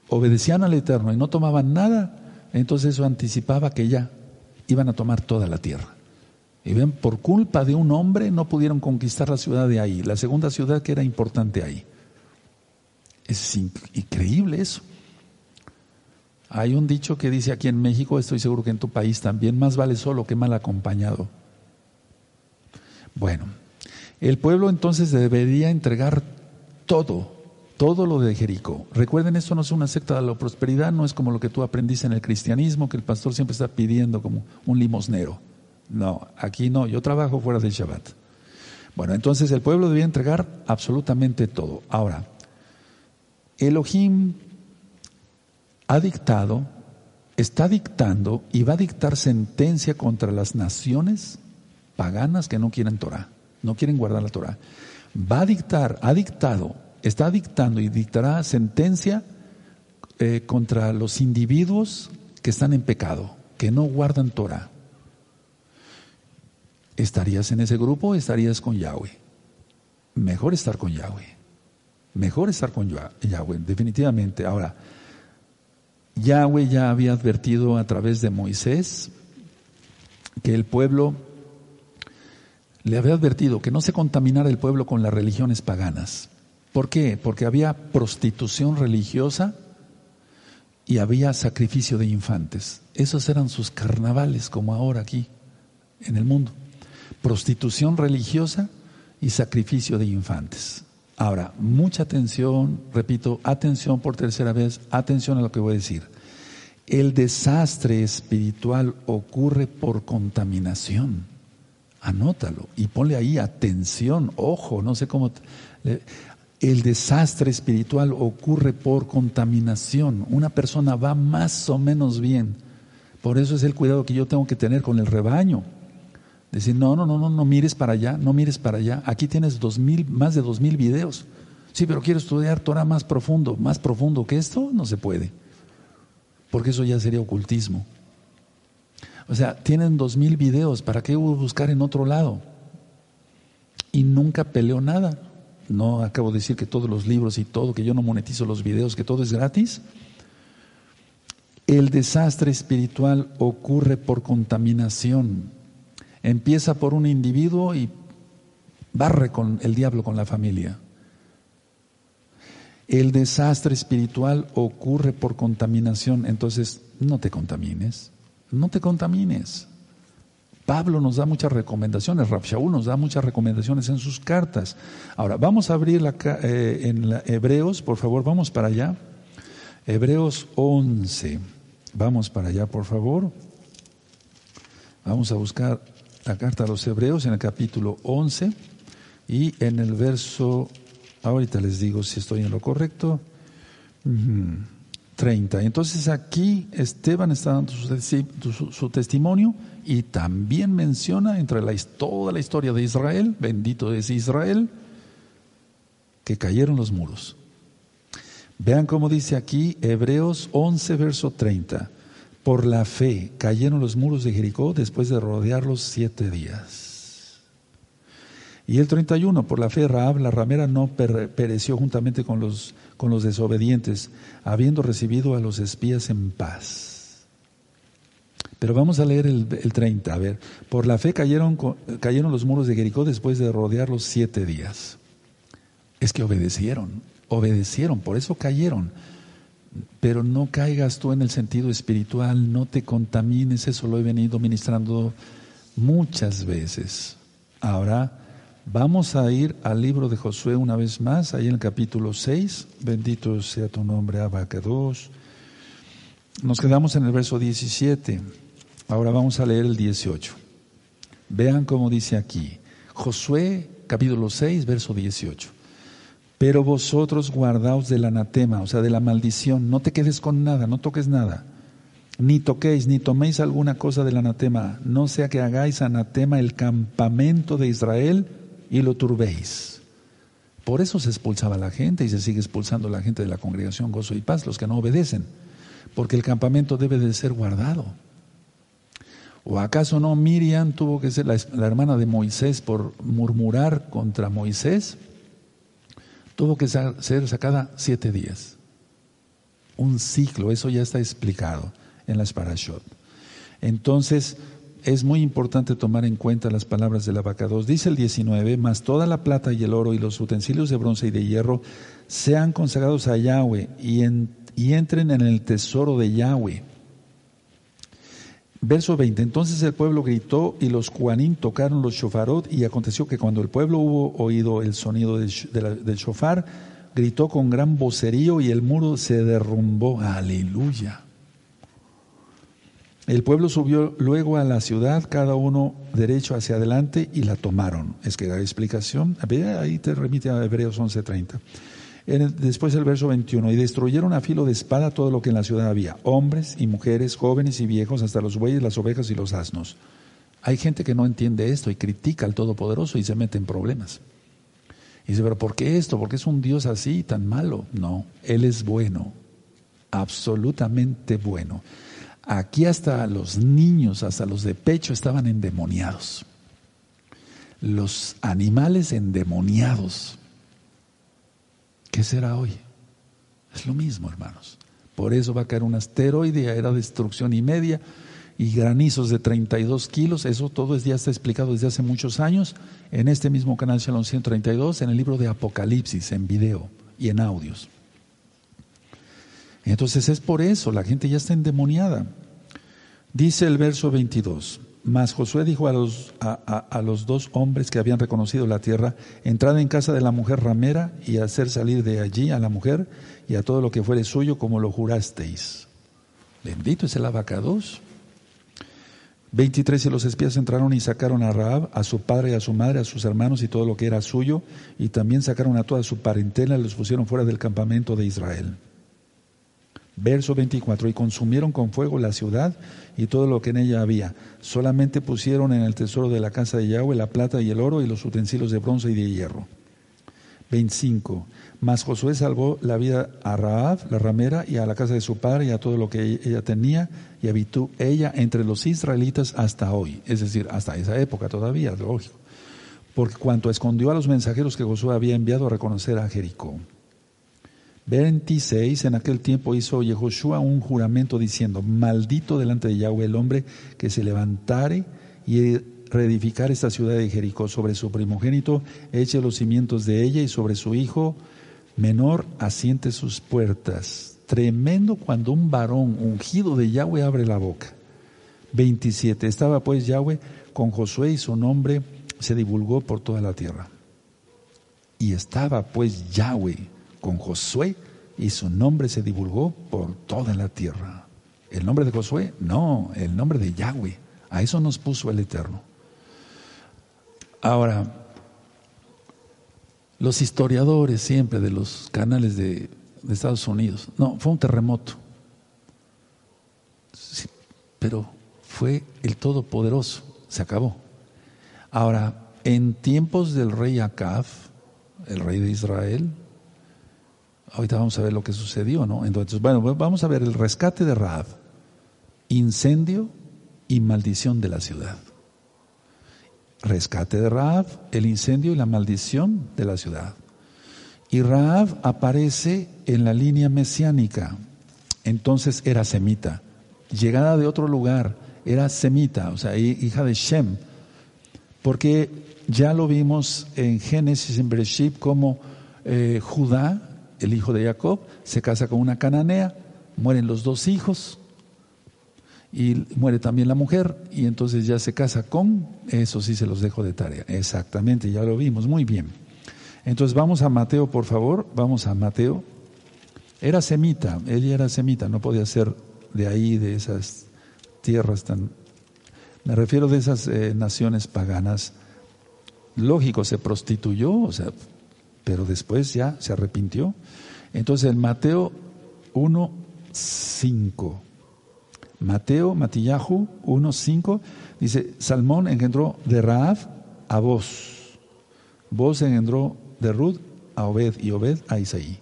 obedecían al Eterno y no tomaban nada, entonces eso anticipaba que ya iban a tomar toda la tierra. Y ven, por culpa de un hombre no pudieron conquistar la ciudad de ahí, la segunda ciudad que era importante ahí. Es increíble eso. Hay un dicho que dice aquí en México, estoy seguro que en tu país también, más vale solo que mal acompañado. Bueno, el pueblo entonces debería entregar todo, todo lo de Jericó. Recuerden, esto no es una secta de la prosperidad, no es como lo que tú aprendiste en el cristianismo, que el pastor siempre está pidiendo como un limosnero. No, aquí no, yo trabajo fuera del Shabbat. Bueno, entonces el pueblo debía entregar absolutamente todo. Ahora, Elohim ha dictado, está dictando y va a dictar sentencia contra las naciones paganas que no quieren Torah, no quieren guardar la Torah. Va a dictar, ha dictado, está dictando y dictará sentencia eh, contra los individuos que están en pecado, que no guardan Torah. ¿Estarías en ese grupo o estarías con Yahweh? Mejor estar con Yahweh. Mejor estar con Yahweh, definitivamente. Ahora, Yahweh ya había advertido a través de Moisés que el pueblo le había advertido que no se contaminara el pueblo con las religiones paganas. ¿Por qué? Porque había prostitución religiosa y había sacrificio de infantes. Esos eran sus carnavales, como ahora aquí en el mundo. Prostitución religiosa y sacrificio de infantes. Ahora, mucha atención, repito, atención por tercera vez, atención a lo que voy a decir. El desastre espiritual ocurre por contaminación. Anótalo y ponle ahí atención, ojo, no sé cómo. El desastre espiritual ocurre por contaminación. Una persona va más o menos bien. Por eso es el cuidado que yo tengo que tener con el rebaño. Decir, no, no, no, no, no mires para allá, no mires para allá. Aquí tienes dos mil, más de dos mil videos. Sí, pero quiero estudiar Torah más profundo. Más profundo que esto no se puede. Porque eso ya sería ocultismo. O sea, tienen dos mil videos, ¿para qué buscar en otro lado? Y nunca peleo nada. No acabo de decir que todos los libros y todo, que yo no monetizo los videos, que todo es gratis. El desastre espiritual ocurre por contaminación. Empieza por un individuo y barre con el diablo con la familia. El desastre espiritual ocurre por contaminación, entonces no te contamines, no te contamines. Pablo nos da muchas recomendaciones, Shaul nos da muchas recomendaciones en sus cartas. Ahora, vamos a abrir eh, en Hebreos, por favor, vamos para allá. Hebreos 11, vamos para allá, por favor. Vamos a buscar la carta a los Hebreos en el capítulo 11 y en el verso, ahorita les digo si estoy en lo correcto, 30. Entonces aquí Esteban está dando su, testimonio y también menciona entre la, toda la historia de Israel, bendito es Israel, que cayeron los muros. Vean cómo dice aquí Hebreos 11, verso 30. Por la fe cayeron los muros de Jericó después de rodearlos siete días. Y el 31, por la fe Raab, la ramera, no pereció juntamente con los, con los desobedientes, habiendo recibido a los espías en paz. Pero vamos a leer el, el 30. A ver, por la fe cayeron, cayeron los muros de Jericó después de rodearlos siete días. Es que obedecieron, obedecieron, por eso cayeron pero no caigas tú en el sentido espiritual, no te contamines, eso lo he venido ministrando muchas veces. Ahora vamos a ir al libro de Josué una vez más, ahí en el capítulo 6, bendito sea tu nombre, Abacados. Nos quedamos en el verso 17, ahora vamos a leer el 18. Vean cómo dice aquí, Josué capítulo 6, verso 18. Pero vosotros guardaos del anatema, o sea, de la maldición. No te quedes con nada, no toques nada. Ni toquéis, ni toméis alguna cosa del anatema. No sea que hagáis anatema el campamento de Israel y lo turbéis. Por eso se expulsaba la gente y se sigue expulsando la gente de la congregación Gozo y Paz, los que no obedecen. Porque el campamento debe de ser guardado. ¿O acaso no Miriam tuvo que ser la, la hermana de Moisés por murmurar contra Moisés? Tuvo que ser sacada siete días. Un ciclo, eso ya está explicado en las parashot. Entonces, es muy importante tomar en cuenta las palabras del abacados. Dice el 19, mas toda la plata y el oro y los utensilios de bronce y de hierro sean consagrados a Yahweh y, y entren en el tesoro de Yahweh Verso 20. Entonces el pueblo gritó y los cuanín tocaron los shofarot y aconteció que cuando el pueblo hubo oído el sonido del, del shofar, gritó con gran vocerío y el muro se derrumbó. Aleluya. El pueblo subió luego a la ciudad, cada uno derecho hacia adelante y la tomaron. Es que la explicación, ahí te remite a Hebreos 11:30 después el verso 21, y destruyeron a filo de espada todo lo que en la ciudad había, hombres y mujeres, jóvenes y viejos, hasta los bueyes, las ovejas y los asnos. Hay gente que no entiende esto y critica al Todopoderoso y se mete en problemas. Y dice, pero ¿por qué esto? ¿Por qué es un Dios así tan malo? No, Él es bueno, absolutamente bueno. Aquí hasta los niños, hasta los de pecho estaban endemoniados. Los animales endemoniados. ¿Qué será hoy? Es lo mismo, hermanos. Por eso va a caer un asteroide, era destrucción y media, y granizos de 32 kilos. Eso todo ya está explicado desde hace muchos años en este mismo canal Shalom 132, en el libro de Apocalipsis, en video y en audios. Entonces es por eso, la gente ya está endemoniada. Dice el verso 22. Mas Josué dijo a los, a, los, dos hombres que habían reconocido la tierra, entrad en casa de la mujer ramera y hacer salir de allí a la mujer y a todo lo que fuere suyo como lo jurasteis. Bendito es el abacados. 23 y los espías entraron y sacaron a Raab, a su padre y a su madre, a sus hermanos y todo lo que era suyo, y también sacaron a toda su parentela y los pusieron fuera del campamento de Israel. Verso 24, y consumieron con fuego la ciudad y todo lo que en ella había. Solamente pusieron en el tesoro de la casa de Yahweh la plata y el oro y los utensilios de bronce y de hierro. 25. Mas Josué salvó la vida a Raab, la ramera, y a la casa de su padre y a todo lo que ella tenía, y habitó ella entre los israelitas hasta hoy, es decir, hasta esa época todavía, lógico. Porque cuanto escondió a los mensajeros que Josué había enviado a reconocer a Jericó. 26, en aquel tiempo hizo Yehoshua un juramento diciendo, maldito delante de Yahweh el hombre que se levantare y reedificar esta ciudad de Jericó sobre su primogénito, eche los cimientos de ella y sobre su hijo menor asiente sus puertas. Tremendo cuando un varón ungido de Yahweh abre la boca. 27. Estaba pues Yahweh con Josué y su nombre se divulgó por toda la tierra. Y estaba pues Yahweh con Josué y su nombre se divulgó por toda la tierra. ¿El nombre de Josué? No, el nombre de Yahweh. A eso nos puso el Eterno. Ahora, los historiadores siempre de los canales de, Estados Unidos, no, fue un terremoto, pero fue el Todopoderoso, se acabó. Ahora, en tiempos del rey Acab, el rey de Israel, Ahorita vamos a ver lo que sucedió, ¿no? Entonces, bueno, vamos a ver el rescate de Raab, incendio y maldición de la ciudad. Rescate de Raab, el incendio y la maldición de la ciudad. Y Raab aparece en la línea mesiánica. Entonces era semita. Llegada de otro lugar, era semita, o sea, hija de Shem. Porque ya lo vimos en Génesis, en Bereshit, como eh, Judá el hijo de Jacob, se casa con una cananea, mueren los dos hijos y muere también la mujer y entonces ya se casa con, eso sí se los dejo de tarea, exactamente, ya lo vimos, muy bien. Entonces vamos a Mateo, por favor, vamos a Mateo. Era semita, ella era semita, no podía ser de ahí, de esas tierras tan... Me refiero de esas eh, naciones paganas. Lógico, se prostituyó, o sea, pero después ya se arrepintió. Entonces en Mateo 1, 5. Mateo, Matillahu 1, 5, dice, Salmón engendró de Raab a Boz. Boz engendró de Ruth a Obed y Obed a Isaí.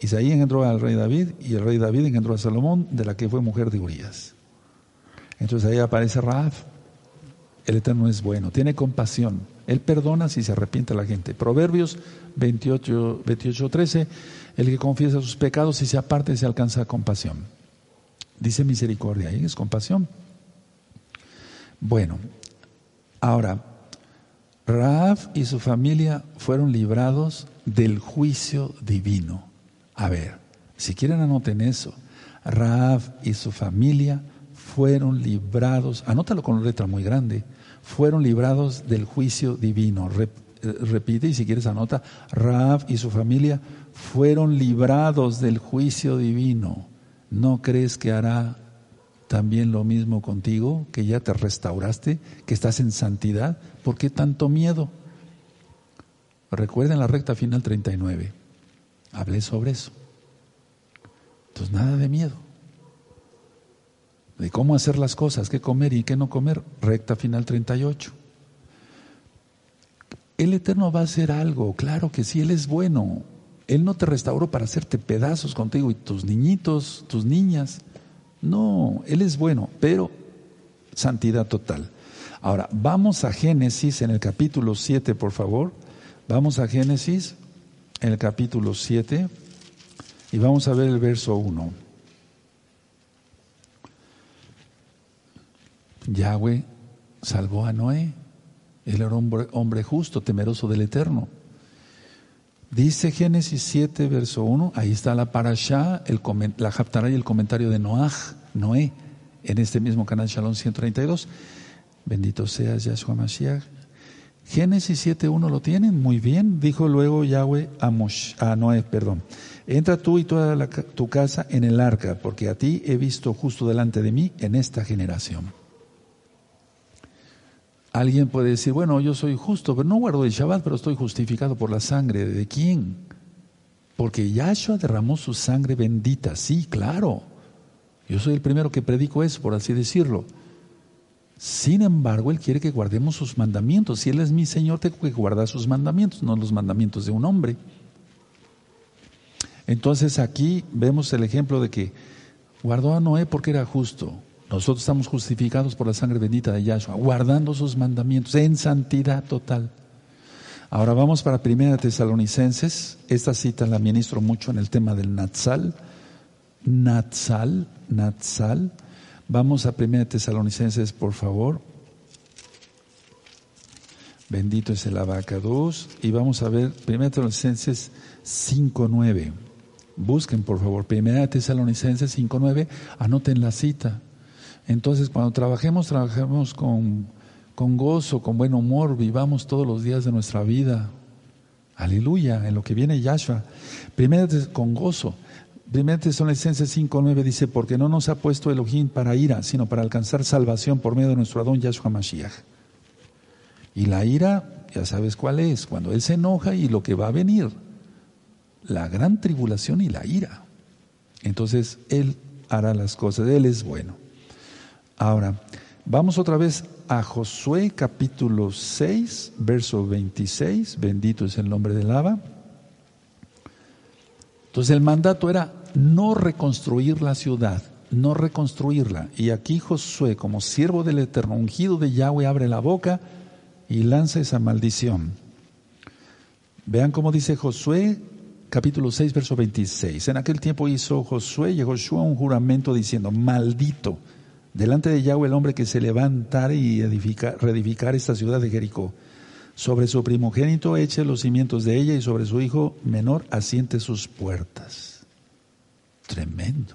Isaí engendró al rey David y el rey David engendró a Salomón, de la que fue mujer de Urias. Entonces ahí aparece Raab. El Eterno es bueno, tiene compasión. Él perdona si se arrepiente la gente. Proverbios 28, 28 13, el que confiesa sus pecados y se aparte se alcanza compasión. Dice misericordia, ahí es compasión. Bueno, ahora, Raab y su familia fueron librados del juicio divino. A ver, si quieren anoten eso. Raab y su familia fueron librados, anótalo con letra muy grande, fueron librados del juicio divino. Repite y si quieres anota, Raab y su familia fueron librados del juicio divino. ¿No crees que hará también lo mismo contigo, que ya te restauraste, que estás en santidad? ¿Por qué tanto miedo? Recuerden la recta final 39. Hablé sobre eso. Entonces, nada de miedo cómo hacer las cosas, qué comer y qué no comer, recta final 38. El Eterno va a hacer algo, claro que sí, Él es bueno. Él no te restauró para hacerte pedazos contigo y tus niñitos, tus niñas. No, Él es bueno, pero santidad total. Ahora, vamos a Génesis en el capítulo 7, por favor. Vamos a Génesis en el capítulo 7 y vamos a ver el verso 1. Yahweh salvó a Noé. Él era hombre, hombre justo, temeroso del Eterno. Dice Génesis 7, verso 1, ahí está la parashá, la Haftarah y el comentario de Noah, Noé, en este mismo canal Shalom 132. Bendito seas Yahshua Mashiach. Génesis 7.1 lo tienen, muy bien. Dijo luego Yahweh a, a Noé, perdón. Entra tú y toda tu casa en el arca, porque a ti he visto justo delante de mí en esta generación. Alguien puede decir, bueno, yo soy justo, pero no guardo el Shabbat, pero estoy justificado por la sangre. ¿De quién? Porque Yahshua derramó su sangre bendita. Sí, claro. Yo soy el primero que predico eso, por así decirlo. Sin embargo, Él quiere que guardemos sus mandamientos. Si Él es mi Señor, tengo que guardar sus mandamientos, no los mandamientos de un hombre. Entonces aquí vemos el ejemplo de que guardó a Noé porque era justo. Nosotros estamos justificados por la sangre bendita de Yahshua, guardando sus mandamientos en santidad total. Ahora vamos para Primera Tesalonicenses. Esta cita la ministro mucho en el tema del Natsal. Natsal, Natsal. Vamos a Primera Tesalonicenses, por favor. Bendito es el abacados. Y vamos a ver Primera Tesalonicenses 5.9. Busquen, por favor, Primera Tesalonicenses 5.9. Anoten la cita. Entonces, cuando trabajemos, trabajemos con, con gozo, con buen humor, vivamos todos los días de nuestra vida. Aleluya, en lo que viene Yahshua. Primera con gozo. Primera Tesalonicenses 5.9 dice, porque no nos ha puesto Elohim para ira, sino para alcanzar salvación por medio de nuestro Adón Yahshua Mashiach. Y la ira, ya sabes cuál es, cuando Él se enoja y lo que va a venir, la gran tribulación y la ira. Entonces Él hará las cosas, Él es bueno. Ahora, vamos otra vez a Josué capítulo 6, verso 26, bendito es el nombre del Lava. Entonces el mandato era no reconstruir la ciudad, no reconstruirla. Y aquí Josué, como siervo del Eterno, ungido de Yahweh, abre la boca y lanza esa maldición. Vean cómo dice Josué, capítulo 6, verso 26. En aquel tiempo hizo Josué y Josué un juramento diciendo, maldito, delante de Yahweh el hombre que se levantare y reedificar esta ciudad de Jericó. Sobre su primogénito eche los cimientos de ella y sobre su hijo menor asiente sus puertas. Tremendo.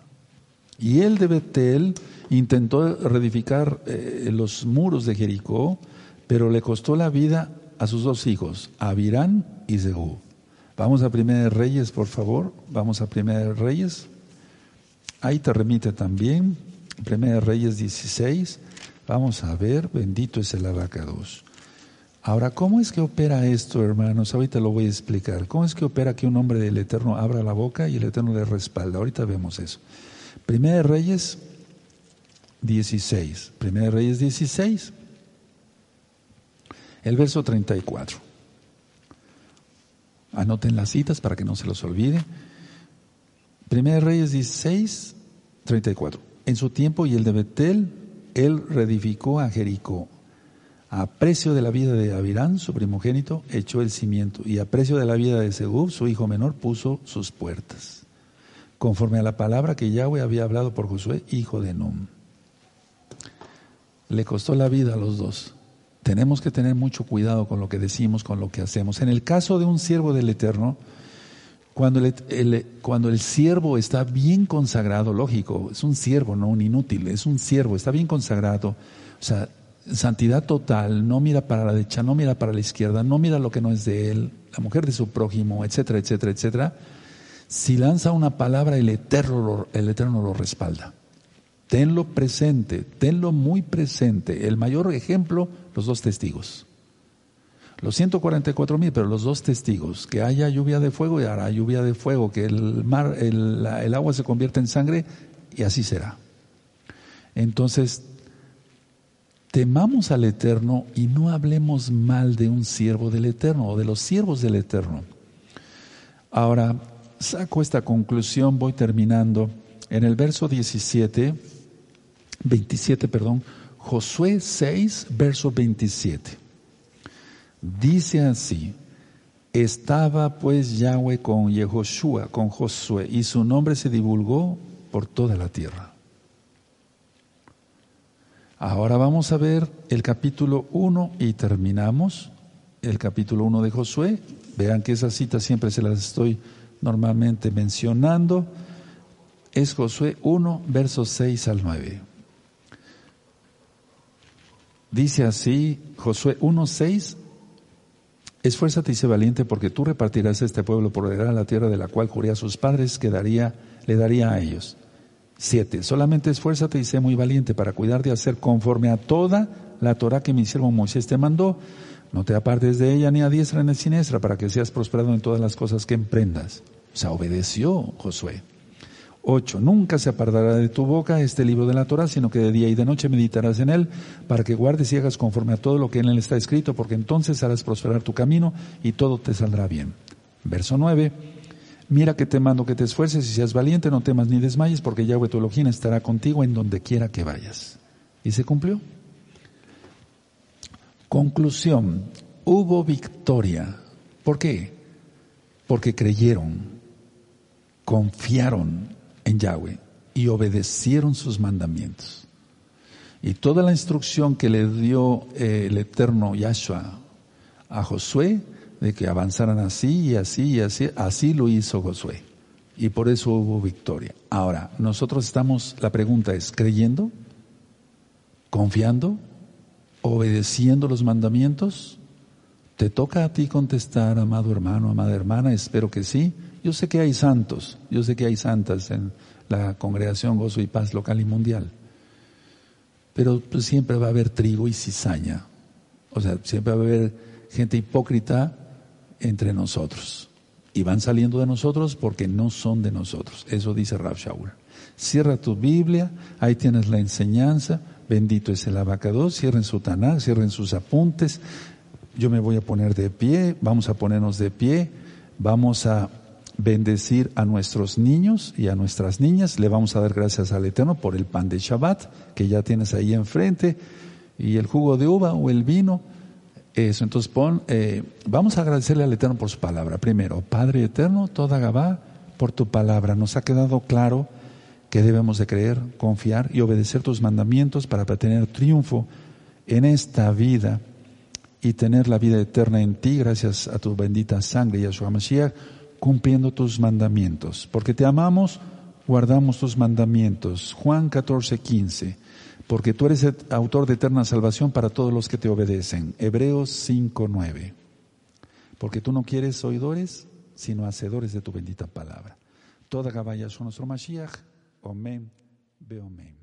Y él de Betel intentó reedificar eh, los muros de Jericó, pero le costó la vida a sus dos hijos, Abirán y Zehú. Vamos a Primera Reyes, por favor. Vamos a Primera Reyes. Ahí te remite también. Primera Reyes 16. Vamos a ver, bendito es el abacados. Ahora, ¿cómo es que opera esto, hermanos? Ahorita lo voy a explicar. ¿Cómo es que opera que un hombre del Eterno abra la boca y el Eterno le respalda? Ahorita vemos eso. Primera Reyes 16. Primera de Reyes 16. El verso 34. Anoten las citas para que no se los olvide. Primera de Reyes 16, 34. En su tiempo y el de Betel, él reedificó a Jericó a precio de la vida de Abirán, su primogénito, echó el cimiento, y a precio de la vida de Segub, su hijo menor, puso sus puertas, conforme a la palabra que Yahweh había hablado por Josué, hijo de Num. Le costó la vida a los dos. Tenemos que tener mucho cuidado con lo que decimos, con lo que hacemos. En el caso de un siervo del Eterno, cuando el, cuando el siervo está bien consagrado, lógico, es un siervo, no un inútil, es un siervo, está bien consagrado, o sea, santidad total, no mira para la derecha, no mira para la izquierda, no mira lo que no es de él, la mujer de su prójimo, etcétera, etcétera, etcétera, si lanza una palabra, el Eterno, el Eterno lo respalda. Tenlo presente, tenlo muy presente. El mayor ejemplo, los dos testigos. Los 144 mil, pero los dos testigos, que haya lluvia de fuego y hará lluvia de fuego, que el mar, el, el agua se convierta en sangre y así será. Entonces, temamos al Eterno y no hablemos mal de un siervo del Eterno o de los siervos del Eterno. Ahora, saco esta conclusión, voy terminando. En el verso 17, 27, perdón, Josué 6, verso 27. Dice así, estaba pues Yahweh con Yehoshua, con Josué, y su nombre se divulgó por toda la tierra. Ahora vamos a ver el capítulo 1 y terminamos el capítulo 1 de Josué. Vean que esas citas siempre se las estoy normalmente mencionando. Es Josué 1, versos 6 al 9. Dice así, Josué 1, 6, Esfuérzate y sé valiente porque tú repartirás este pueblo por heredar la tierra de la cual juré a sus padres que daría, le daría a ellos. Siete, solamente esfuérzate y sé muy valiente para cuidar de hacer conforme a toda la Torah que mi siervo Moisés te mandó. No te apartes de ella ni a diestra ni a siniestra para que seas prosperado en todas las cosas que emprendas. O sea, obedeció Josué. 8. Nunca se apartará de tu boca este libro de la Torah, sino que de día y de noche meditarás en él, para que guardes y hagas conforme a todo lo que en él está escrito, porque entonces harás prosperar tu camino y todo te saldrá bien. Verso 9. Mira que te mando que te esfuerces y seas valiente, no temas ni desmayes, porque Yahweh tu Elohim estará contigo en donde quiera que vayas. Y se cumplió. Conclusión. Hubo victoria. ¿Por qué? Porque creyeron, confiaron, en Yahweh y obedecieron sus mandamientos. Y toda la instrucción que le dio eh, el eterno Yahshua a Josué, de que avanzaran así y así y así, así lo hizo Josué. Y por eso hubo victoria. Ahora, nosotros estamos, la pregunta es, ¿creyendo? ¿Confiando? ¿Obedeciendo los mandamientos? Te toca a ti contestar, amado hermano, amada hermana, espero que sí. Yo sé que hay santos, yo sé que hay santas en la congregación Gozo y Paz local y mundial, pero pues, siempre va a haber trigo y cizaña, o sea, siempre va a haber gente hipócrita entre nosotros y van saliendo de nosotros porque no son de nosotros. Eso dice Rav Shaul. Cierra tu Biblia, ahí tienes la enseñanza, bendito es el abacado, cierren su Tanakh, cierren sus apuntes. Yo me voy a poner de pie, vamos a ponernos de pie, vamos a bendecir a nuestros niños y a nuestras niñas. Le vamos a dar gracias al Eterno por el pan de Shabbat que ya tienes ahí enfrente y el jugo de uva o el vino. Eso, entonces pon, eh, vamos a agradecerle al Eterno por su palabra. Primero, Padre Eterno, toda Gabá, por tu palabra. Nos ha quedado claro que debemos de creer, confiar y obedecer tus mandamientos para tener triunfo en esta vida y tener la vida eterna en ti gracias a tu bendita sangre, Yahshua Mashiach cumpliendo tus mandamientos. Porque te amamos, guardamos tus mandamientos. Juan 14, 15. Porque tú eres el autor de eterna salvación para todos los que te obedecen. Hebreos 5, 9. Porque tú no quieres oidores, sino hacedores de tu bendita palabra. Toda Gabaya son nuestro Mashiach. Omen, Beomen.